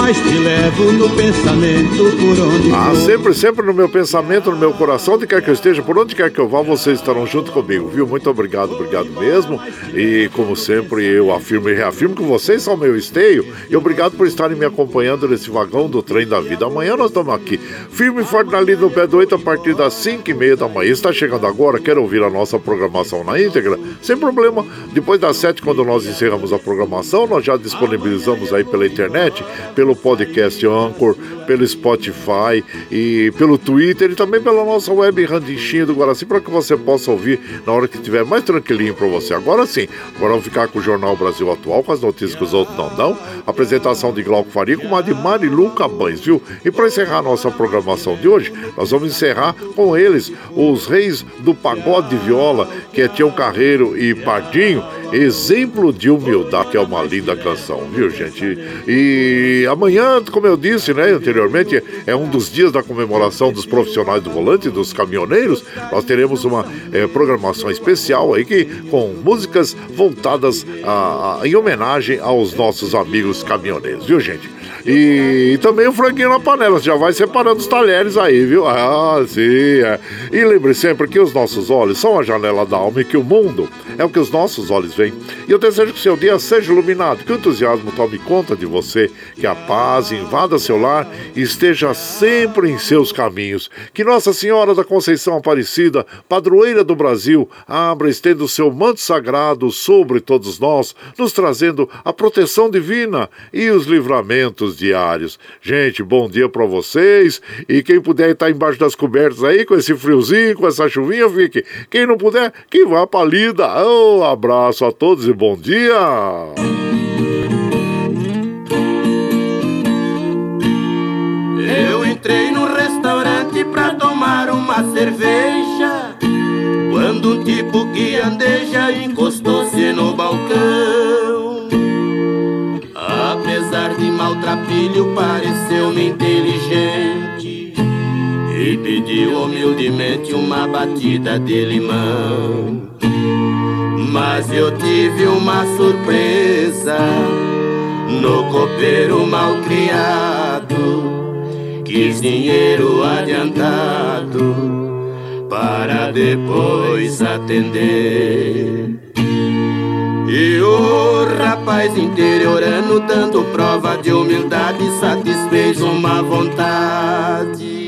mas te levo no pensamento por onde Ah, sempre, sempre no meu pensamento, no meu coração, onde quer que eu esteja, por onde quer que eu vá, vocês estarão junto comigo, viu? Muito obrigado, obrigado mesmo. E como sempre, eu afirmo e reafirmo que vocês são meu esteio. E obrigado por estarem me acompanhando nesse vagão do trem da vida. Amanhã nós estamos aqui, firme e forte na linha do pé do 8 a partir das 5 e meia da manhã. Está chegando agora, quer ouvir a nossa programação na íntegra? Sem problema. Depois das 7, quando nós encerramos a programação, nós já disponibilizamos aí pela internet pelo podcast Anchor, pelo Spotify e pelo Twitter e também pela nossa web Randichinho do Guaraci para que você possa ouvir na hora que estiver mais tranquilinho para você. Agora sim, agora vamos ficar com o Jornal Brasil Atual, com as notícias que os outros não dão. Apresentação de Glauco Faria com uma de Marilu Cabães, viu? E para encerrar a nossa programação de hoje, nós vamos encerrar com eles, os reis do pagode de viola, que é Tião Carreiro e Pardinho Exemplo de humildade, que é uma linda canção, viu, gente? E amanhã, como eu disse, né, anteriormente, é um dos dias da comemoração dos profissionais do volante, dos caminhoneiros. Nós teremos uma é, programação especial aí que, com músicas voltadas a, a, em homenagem aos nossos amigos caminhoneiros, viu, gente? E, e, também o franguinho na panela, você já vai separando os talheres aí, viu? Ah, sim. É. E lembre sempre que os nossos olhos são a janela da alma e que o mundo é o que os nossos olhos veem. E eu desejo que seu dia seja iluminado, que o entusiasmo tome conta de você, que a paz invada seu lar e esteja sempre em seus caminhos. Que Nossa Senhora da Conceição Aparecida, padroeira do Brasil, abra estenda o seu manto sagrado sobre todos nós, nos trazendo a proteção divina e os livramentos diários. Gente, bom dia para vocês. E quem puder estar embaixo das cobertas aí, com esse friozinho, com essa chuvinha, fique. Quem não puder, que vá pra lida. Um abraço a todos e bom dia. Eu entrei no restaurante pra tomar uma cerveja. Quando um tipo que andeja encostou-se no balcão. Apesar de maltrapilho, pareceu-me inteligente E pediu humildemente uma batida de limão. Mas eu tive uma surpresa No copeiro mal criado Quis dinheiro adiantado Para depois atender. E o rapaz interiorano, dando prova de humildade, satisfez uma vontade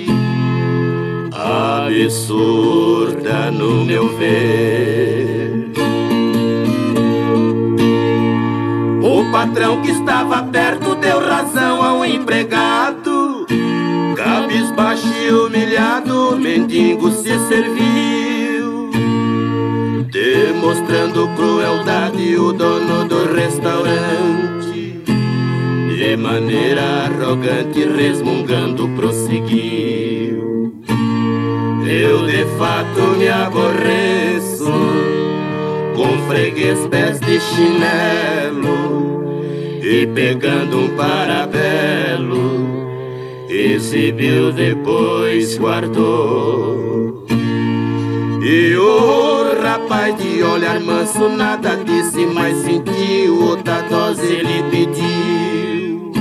absurda no meu ver. O patrão que estava perto deu razão ao empregado, cabisbaixo e humilhado, mendigo se serviu. Demonstrando crueldade o dono do restaurante De maneira arrogante resmungando prosseguiu Eu de fato me aborreço Com freguês pés de chinelo E pegando um parabelo Exibiu depois guardou e o rapaz de olhar manso nada disse, mas sentiu outra dose ele pediu.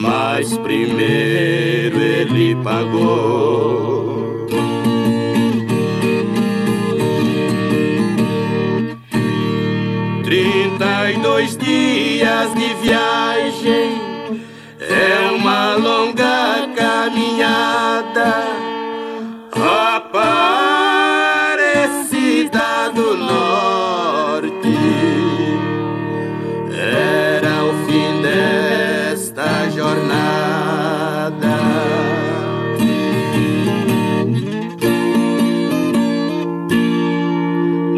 Mas mas primeiro ele pagou. De viagem é uma longa caminhada. Aparecida do Norte era o fim desta jornada.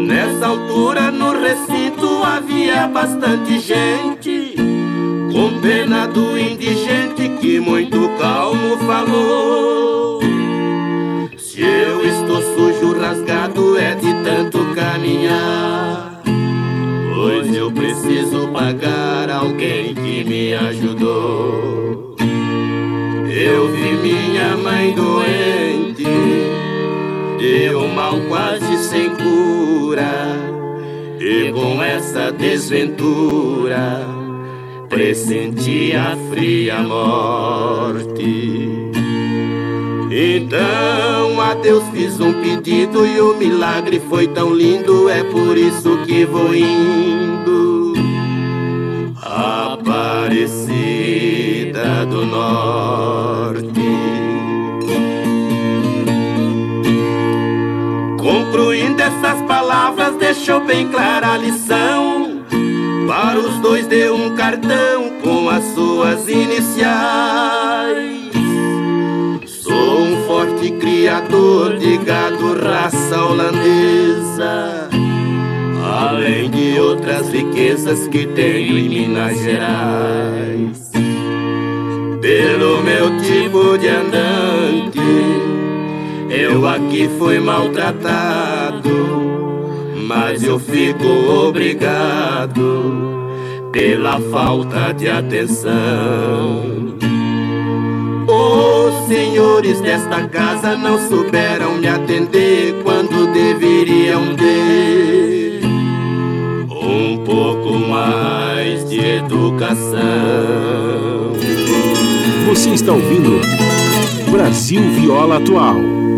Nessa altura no recinto havia bastante gente do indigente que muito calmo falou. Se eu estou sujo, rasgado, é de tanto caminhar. Pois eu preciso pagar alguém que me ajudou. Eu vi minha mãe doente, deu mal quase sem cura. E com essa desventura pressenti a fria morte. Então a Deus fiz um pedido e o milagre foi tão lindo, é por isso que vou indo. Aparecida do Norte. Concluindo essas palavras, deixou bem clara a lição para os dois deu um cartão com as suas iniciais. Sou um forte criador de gado raça holandesa. Além de outras riquezas que tenho em Minas Gerais. Pelo meu tipo de andante, eu aqui fui maltratado mas eu fico obrigado pela falta de atenção. Os senhores desta casa não souberam me atender quando deveriam ter um pouco mais de educação. Você está ouvindo Brasil Viola Atual.